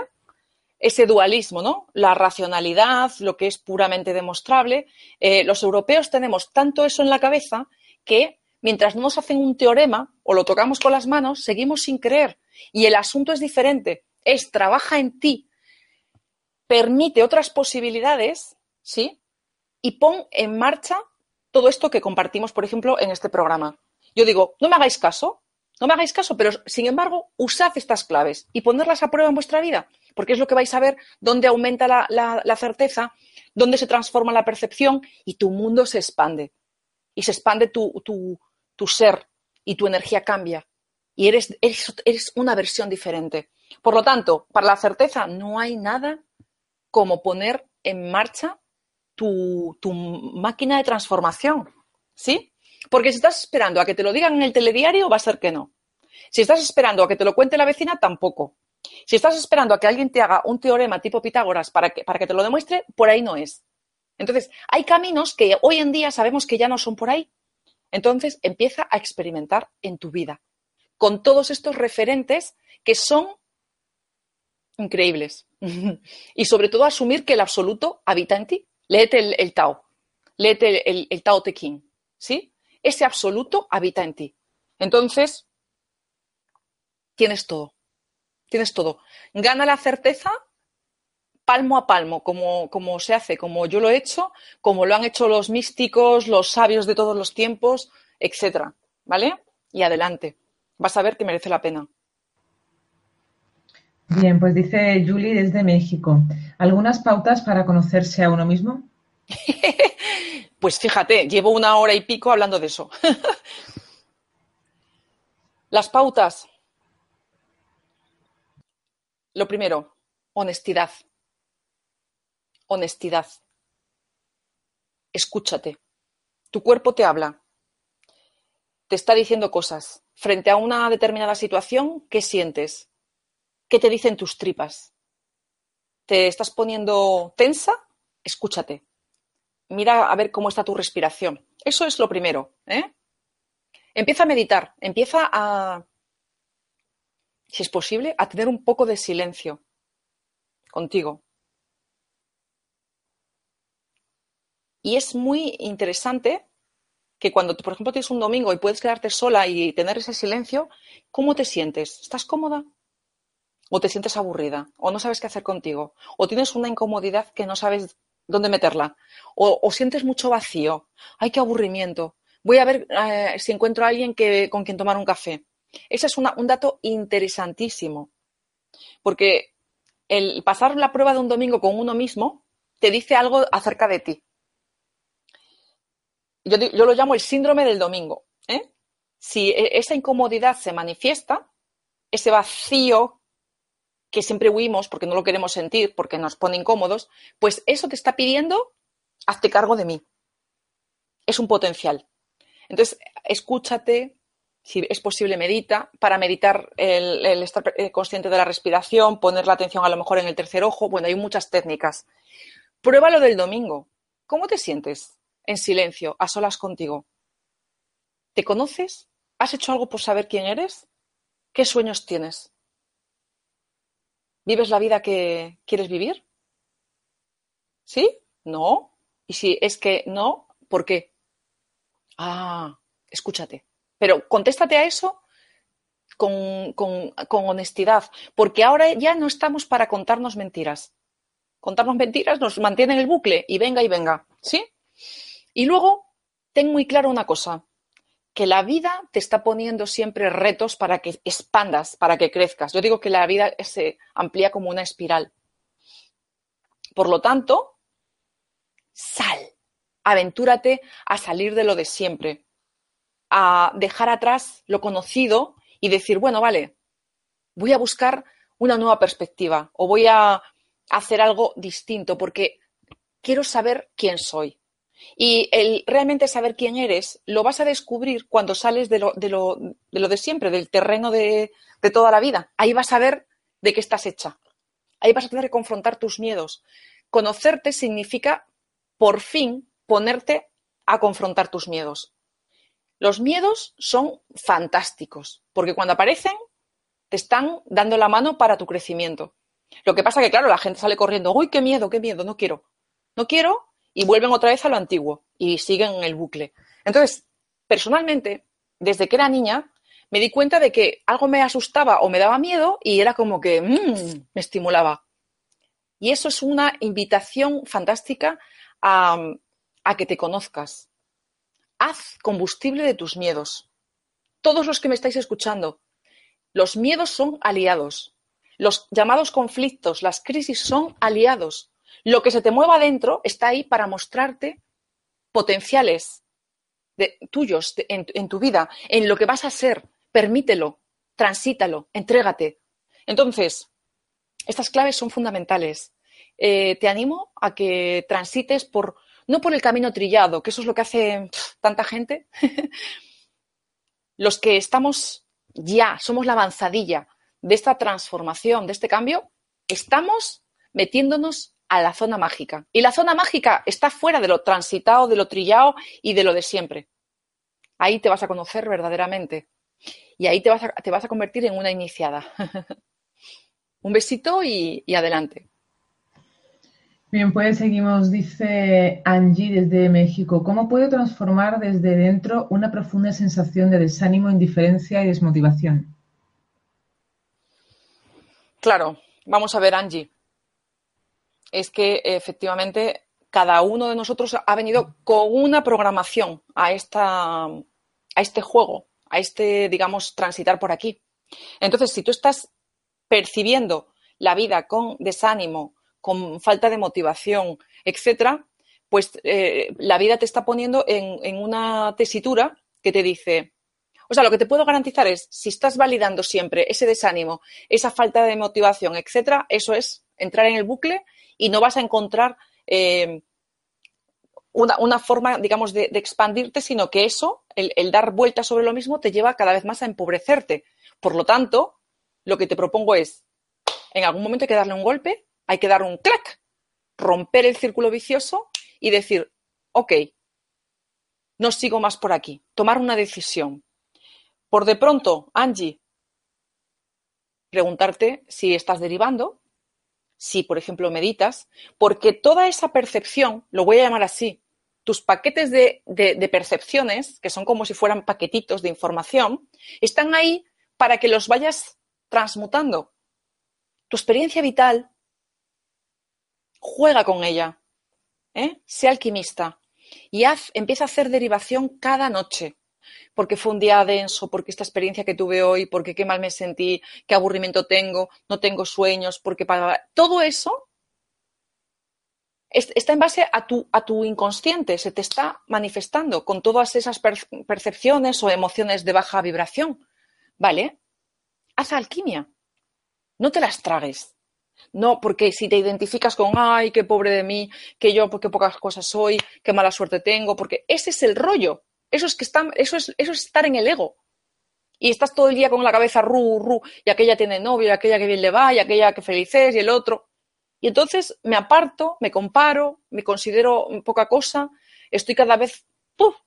ese dualismo, ¿no? La racionalidad, lo que es puramente demostrable. Eh, los europeos tenemos tanto eso en la cabeza que mientras no nos hacen un teorema o lo tocamos con las manos, seguimos sin creer. Y el asunto es diferente. Es trabaja en ti, permite otras posibilidades, ¿sí? Y pon en marcha todo esto que compartimos, por ejemplo, en este programa. Yo digo, no me hagáis caso, no me hagáis caso, pero sin embargo, usad estas claves y ponerlas a prueba en vuestra vida porque es lo que vais a ver dónde aumenta la, certeza, dónde se transforma la percepción y tu mundo se expande. Y se expande tu, ser y tu energía cambia. Y eres, eres, una versión diferente. Por lo tanto, para la certeza no hay nada como poner en marcha tu, tu, máquina de transformación. ¿Sí? Porque si estás esperando a que te lo digan en el telediario, va a ser que no. Si estás esperando a que te lo cuente la vecina, tampoco. Si estás esperando a que alguien te haga un teorema tipo Pitágoras para que, para que te lo demuestre, por ahí no es. Entonces, hay caminos que hoy en día sabemos que ya no son por ahí. Entonces, empieza a experimentar en tu vida con todos estos referentes que son increíbles. y sobre todo asumir que el absoluto habita en ti. Léete el, Tao, léete el, Tao Te Ching, ¿sí? Ese absoluto habita en ti. Entonces, tienes todo tienes todo. Gana la certeza palmo a palmo, como, como se hace, como yo lo he hecho, como lo han hecho los místicos, los sabios de todos los tiempos, etcétera. ¿Vale? Y adelante. Vas a ver que merece la pena. Bien, pues dice Julie desde México. ¿Algunas pautas para conocerse a uno mismo? pues fíjate, llevo una hora y pico hablando de eso. Las pautas. Lo primero, honestidad. Honestidad. Escúchate. Tu cuerpo te habla. Te está diciendo cosas. Frente a una determinada situación, ¿qué sientes? ¿Qué te dicen tus tripas? ¿Te estás poniendo tensa? Escúchate. Mira a ver cómo está tu respiración. Eso es lo primero. ¿eh? Empieza a meditar, empieza a si es posible, a tener un poco de silencio contigo. Y es muy interesante que cuando, por ejemplo, tienes un domingo y puedes quedarte sola y tener ese silencio, ¿cómo te sientes? ¿Estás cómoda? ¿O te sientes aburrida? ¿O no sabes qué hacer contigo? ¿O tienes una incomodidad que no sabes dónde meterla? ¿O, sientes mucho vacío? ¡Ay, qué aburrimiento! Voy a ver eh, si encuentro a alguien con quien tomar un café. Ese es un dato interesantísimo, porque el pasar la prueba de un domingo con uno mismo te dice algo acerca de ti. Yo, lo llamo el síndrome del domingo. ¿eh? Si e, esa incomodidad se manifiesta, ese vacío que siempre huimos porque no lo queremos sentir, porque nos pone incómodos, pues eso te está pidiendo, hazte cargo de mí. Es un potencial. Entonces, escúchate, si es posible, medita. Para meditar, el, estar eh, consciente de la respiración, poner la atención a lo mejor en el tercer ojo. Bueno, hay muchas técnicas. Pruébalo del domingo. ¿Cómo te sientes en silencio, a solas contigo? ¿Te conoces? ¿Has hecho algo por saber quién eres? ¿Qué sueños tienes? ¿Vives la vida que quieres vivir? ¿Sí? ¿No? Y si es que no, ¿por qué? Ah, escúchate. Pero contéstate a eso con, con, honestidad, porque ahora ya no estamos para contarnos mentiras. Contarnos mentiras nos mantiene en el bucle y venga y venga, ¿sí? Y luego, ten muy claro una cosa, que la vida te está poniendo siempre retos para que expandas, para que crezcas. Yo digo que la vida se amplía como una espiral. Por lo tanto, sal, aventúrate a salir de lo de siempre, a dejar atrás lo conocido y decir, bueno, vale, voy a buscar una nueva perspectiva o voy a hacer algo distinto porque quiero saber quién soy. Y el realmente saber quién eres lo vas a descubrir cuando sales de lo de, lo, de, lo de siempre, del terreno de, de toda la vida. Ahí vas a ver de qué estás hecha. Ahí vas a tener que confrontar tus miedos. Conocerte significa, por fin, ponerte a confrontar tus miedos. Los miedos son fantásticos, porque cuando aparecen te están dando la mano para tu crecimiento. Lo que pasa que, claro, la gente sale corriendo, uy, qué miedo, qué miedo, no quiero. No quiero y vuelven otra vez a lo antiguo y siguen en el bucle. Entonces, personalmente, desde que era niña, me di cuenta de que algo me asustaba o me daba miedo y era como que mmm, me estimulaba. Y eso es una invitación fantástica a, a que te conozcas, haz combustible de tus miedos. Todos los que me estáis escuchando, los miedos son aliados. Los llamados conflictos, las crisis son aliados. Lo que se te mueva dentro está ahí para mostrarte potenciales tuyos en, tu vida, en lo que vas a ser. Permítelo, transítalo, entrégate. Entonces, estas claves son fundamentales. Eh, te animo a que transites por no por el camino trillado, que eso es lo que hace tanta gente. Los que estamos ya, somos la avanzadilla de esta transformación, de este cambio, estamos metiéndonos a la zona mágica. Y la zona mágica está fuera de lo transitado, de lo trillado y de lo de siempre. Ahí te vas a conocer verdaderamente. Y ahí te vas a, te vas a convertir en una iniciada. Un besito y adelante. Bien, pues seguimos. Dice Angie desde México. ¿Cómo puede transformar desde dentro una profunda sensación de desánimo, indiferencia y desmotivación? Claro, vamos a ver, Angie. Es que efectivamente cada uno de nosotros ha venido con una programación a, esta, a este juego, a este, digamos, transitar por aquí. Entonces, si tú estás percibiendo la vida con desánimo, con falta de motivación, etcétera, pues eh, la vida te está poniendo en, una tesitura que te dice, o sea, lo que te puedo garantizar es, si estás validando siempre ese desánimo, esa falta de motivación, etcétera, eso es entrar en el bucle y no vas a encontrar eh, una, forma, digamos, de, expandirte, sino que eso, el, el, dar vueltas sobre lo mismo, te lleva cada vez más a empobrecerte. Por lo tanto, lo que te propongo es, en algún momento hay que darle un golpe hay que dar un clac, romper el círculo vicioso y decir, ok, no sigo más por aquí, tomar una decisión. Por de pronto, Angie, preguntarte si estás derivando, si, por ejemplo, meditas, porque toda esa percepción, lo voy a llamar así, tus paquetes de, percepciones, que son como si fueran paquetitos de información, están ahí para que los vayas transmutando. Tu experiencia vital juega con ella, ¿eh? sé alquimista y haz, empieza a hacer derivación cada noche. Porque fue un día denso, porque esta experiencia que tuve hoy, porque qué mal me sentí, qué aburrimiento tengo, no tengo sueños, porque para todo eso está en base a tu, a tu inconsciente, se te está manifestando con todas esas percepciones o emociones de baja vibración. ¿Vale? Haz alquimia. No te las tragues. No, porque si te identificas con, ay, qué pobre de mí, que yo, porque pocas cosas soy, qué mala suerte tengo, porque ese es el rollo. Eso es, que está, eso es, eso es estar en el ego. Y estás todo el día con la cabeza ru, ru, y aquella tiene novio, y aquella que bien le va, y aquella que feliz es, y el otro. Y entonces me aparto, me comparo, me considero poca cosa, estoy cada vez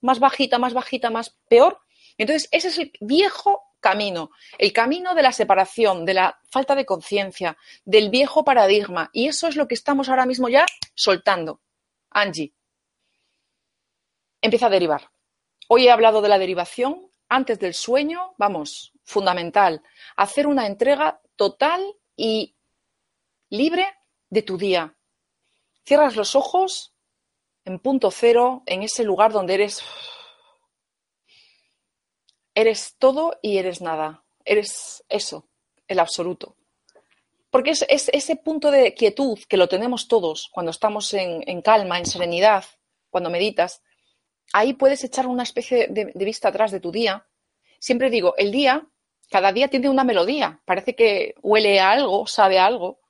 más bajita, más bajita, más peor. Entonces, ese es el viejo camino. El camino de la separación, de la falta de conciencia, del viejo paradigma. Y eso es lo que estamos ahora mismo ya soltando. Angie. Empieza a derivar. Hoy he hablado de la derivación. Antes del sueño, vamos, fundamental. Hacer una entrega total y libre de tu día. Cierras los ojos en punto cero, en ese lugar donde eres eres todo y eres nada. Eres eso, el absoluto. Porque es, ese punto de quietud que lo tenemos todos cuando estamos en, calma, en serenidad, cuando meditas. Ahí puedes echar una especie de, vista atrás de tu día. Siempre digo, el día, cada día tiene una melodía. Parece que huele a algo, sabe algo.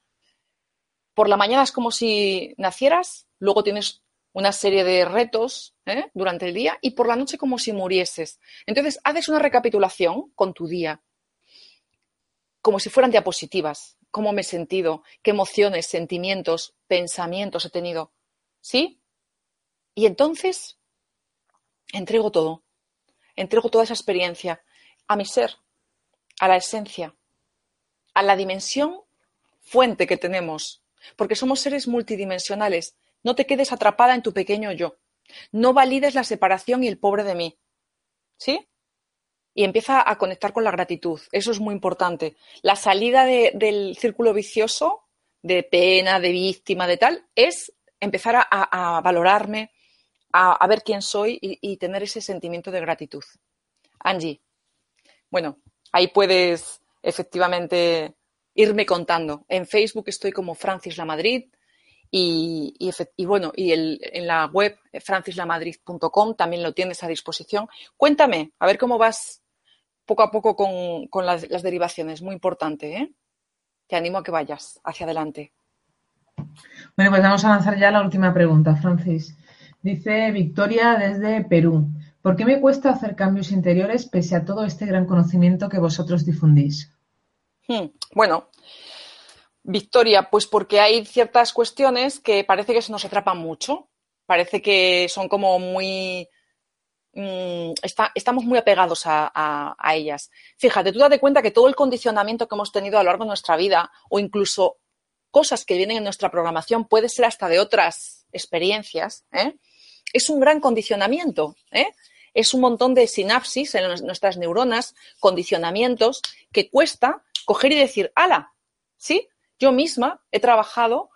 Por la mañana es como si nacieras, luego tienes una serie de retos ¿eh? durante el día y por la noche como si murieses. Entonces, haces una recapitulación con tu día, como si fueran diapositivas. ¿Cómo me he sentido? ¿Qué emociones, sentimientos, pensamientos he tenido? ¿Sí? Y entonces, entrego todo. Entrego toda esa experiencia a mi ser, a la esencia, a la dimensión fuente que tenemos, porque somos seres multidimensionales no te quedes atrapada en tu pequeño yo. No valides la separación y el pobre de mí. ¿Sí? Y empieza a conectar con la gratitud. Eso es muy importante. La salida del círculo vicioso, de pena, de víctima, de tal, es empezar a, valorarme, a, ver quién soy y, tener ese sentimiento de gratitud. Angie, bueno, ahí puedes efectivamente irme contando. En Facebook estoy como Francis La Madrid, y, bueno, y en la web francislamadrid.com también lo tienes a disposición. Cuéntame, a ver cómo vas poco a poco con, las, derivaciones. Muy importante, ¿eh? Te animo a que vayas hacia adelante. Bueno, pues vamos a avanzar ya a la última pregunta, Francis. Dice Victoria desde Perú. ¿Por qué me cuesta hacer cambios interiores pese a todo este gran conocimiento que vosotros difundís? Hmm, bueno, Victoria, pues porque hay ciertas cuestiones que parece que se nos atrapan mucho. Parece que son como muy. Mm, estamos muy apegados a, ellas. Fíjate, tú date cuenta que todo el condicionamiento que hemos tenido a lo largo de nuestra vida, o incluso cosas que vienen en nuestra programación, puede ser hasta de otras experiencias, ¿eh? Es un gran condicionamiento. ¿eh? Es un montón de sinapsis en nuestras neuronas, condicionamientos, que cuesta coger y decir, ala, ¿sí? yo misma he trabajado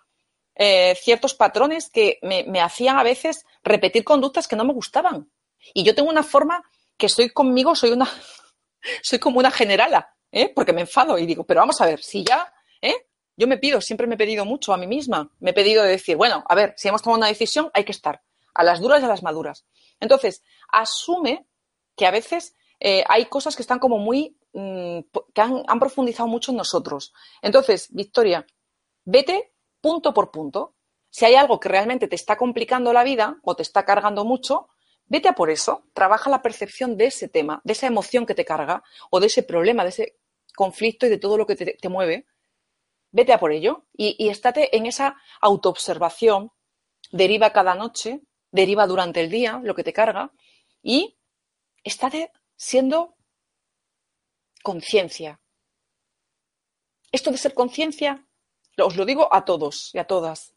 eh, ciertos patrones que me, hacían a veces repetir conductas que no me gustaban. Y yo tengo una forma que estoy conmigo, soy una, soy como una generala, ¿eh? porque me enfado y digo, pero vamos a ver, si ya, ¿eh? yo me pido, siempre me he pedido mucho a mí misma, me he pedido de decir, bueno, a ver, si hemos tomado una decisión, hay que estar a las duras y a las maduras. Entonces, asume que a veces hay cosas que están como muy Mm, que han, profundizado mucho en nosotros. Entonces, Victoria, vete punto por punto. Si hay algo que realmente te está complicando la vida o te está cargando mucho, vete a por eso. Trabaja la percepción de ese tema, de esa emoción que te carga o de ese problema, de ese conflicto y de todo lo que te, mueve. Vete a por ello y, y estate en esa autoobservación. Deriva cada noche, deriva durante el día lo que te carga y estate siendo conciencia. Esto de ser conciencia, os lo digo a todos y a todas,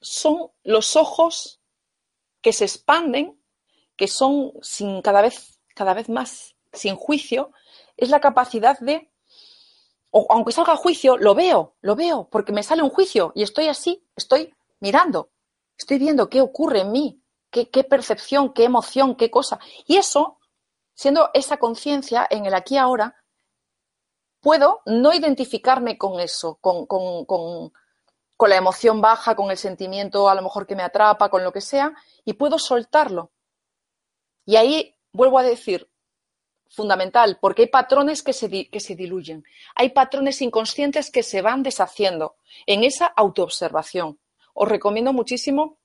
son los ojos que se expanden, que son sin cada vez, cada vez más sin juicio, es la capacidad de, aunque salga juicio, lo veo, lo veo, porque me sale un juicio y estoy así, estoy mirando, estoy viendo qué ocurre en mí, qué, percepción, qué emoción, qué cosa. Y eso siendo esa conciencia en el aquí ahora, puedo no identificarme con eso, con, la emoción baja, con el sentimiento a lo mejor que me atrapa, con lo que sea, y puedo soltarlo. Y ahí vuelvo a decir, fundamental, porque hay patrones que se diluyen, hay patrones inconscientes que se van deshaciendo en esa autoobservación. Os recomiendo muchísimo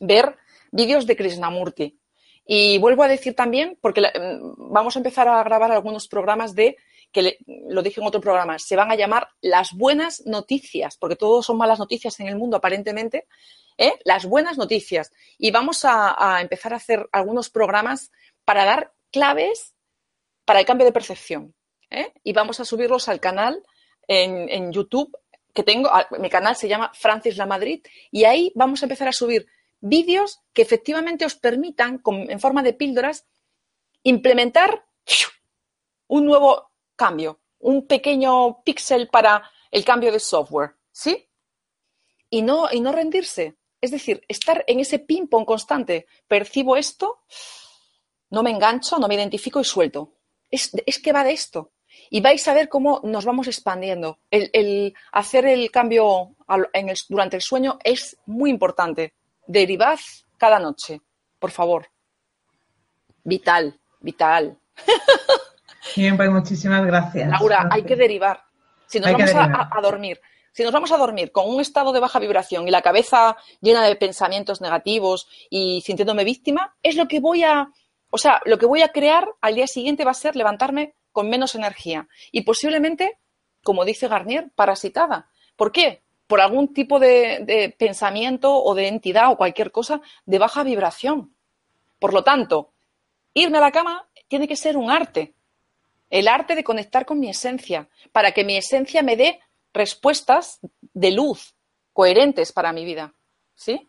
ver vídeos de Krishnamurti. Y vuelvo a decir también, porque mm, vamos a empezar a grabar algunos programas de, que lo dije en otro programa, se van a llamar las buenas noticias, porque todos son malas noticias en el mundo aparentemente, ¿eh? las buenas noticias. Y vamos a, empezar a hacer algunos programas para dar claves para el cambio de percepción. ¿eh? Y vamos a subirlos al canal en, YouTube que tengo. Mi canal se llama Francis La Madrid y ahí vamos a empezar a subir vídeos que efectivamente os permitan, en forma de píldoras, implementar un nuevo cambio, un pequeño píxel para el cambio de software, ¿sí? Y no, y no rendirse. Es decir, estar en ese ping-pong constante. Percibo esto, no me engancho, no me identifico y suelto. Es, que va de esto. Y vais a ver cómo nos vamos expandiendo. El, hacer el cambio durante el sueño es muy importante. Derivad cada noche, por favor. Vital, vital. Bien, pues muchísimas gracias. Laura, hay que derivar. Si nos vamos a, dormir, si nos vamos a dormir con un estado de baja vibración y la cabeza llena de pensamientos negativos y sintiéndome víctima, es lo que voy a, o sea, lo que voy a crear al día siguiente va a ser levantarme con menos energía y posiblemente, como dice Garnier, parasitada. ¿Por qué? Por algún tipo de pensamiento o de entidad o cualquier cosa de baja vibración. Por lo tanto, irme a la cama tiene que ser un arte. El arte de conectar con mi esencia, para que mi esencia me dé respuestas de luz coherentes para mi vida. ¿Sí?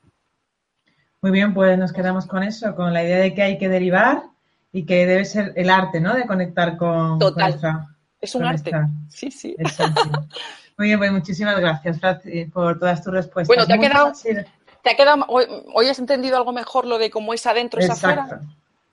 Muy bien, pues nos quedamos con eso, con la idea de que hay que derivar y que debe ser el arte, ¿no? De conectar con. Total. es un arte. Sí, sí. Muy bien, pues muchísimas gracias, por todas tus respuestas. Bueno, te ha quedado. ¿Te ha quedado hoy, has entendido algo mejor lo de cómo es adentro, es afuera?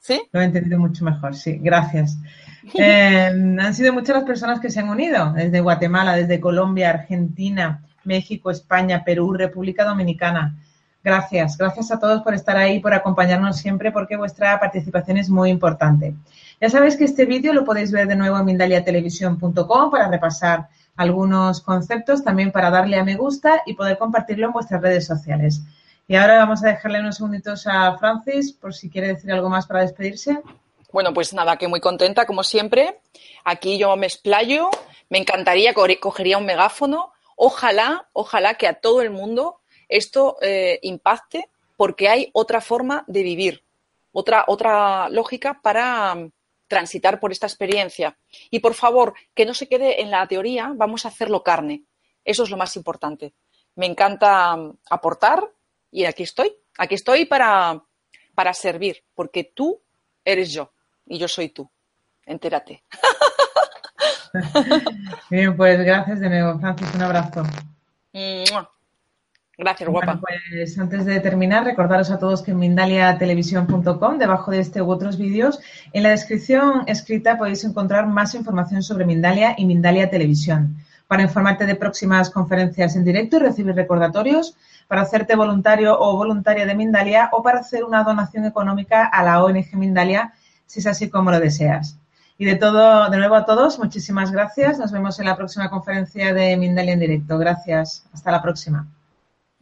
¿Sí? Lo he entendido mucho mejor, sí. Gracias. Eh, han sido muchas las personas que se han unido, desde Guatemala, desde Colombia, Argentina, México, España, Perú, República Dominicana. Gracias, gracias a todos por estar ahí, por acompañarnos siempre, porque vuestra participación es muy importante. Ya sabéis que este vídeo lo podéis ver de nuevo en mindaliatelevisión.com para repasar algunos conceptos, también para darle a me gusta y poder compartirlo en vuestras redes sociales. Y ahora vamos a dejarle unos segunditos a Francis por si quiere decir algo más para despedirse. Bueno, pues nada, que muy contenta, como siempre. Aquí yo me explayo, me encantaría, cogería un megáfono. Ojalá, ojalá que a todo el mundo esto eh, impacte, porque hay otra forma de vivir, otra, otra lógica para mm, transitar por esta experiencia. Y por favor, que no se quede en la teoría, vamos a hacerlo carne. Eso es lo más importante. Me encanta mm, aportar y aquí estoy. Aquí estoy para, para servir, porque tú eres yo y yo soy tú. Entérate. Bien, pues gracias de nuevo, Francis. Un abrazo. Gracias, guapa. pues antes de terminar, recordaros a todos que en mindaliatelevisión.com, debajo de este u otros vídeos, en la descripción escrita podéis encontrar más información sobre Mindalia y Mindalia Televisión. Para informarte de próximas conferencias en directo y recibir recordatorios, para hacerte voluntario o voluntaria de Mindalia o para hacer una donación económica a la ONG Mindalia si es así como lo deseas. Y de todo, de nuevo a todos, muchísimas gracias. Nos vemos en la próxima conferencia de Mindalia en directo. Gracias. Hasta la próxima.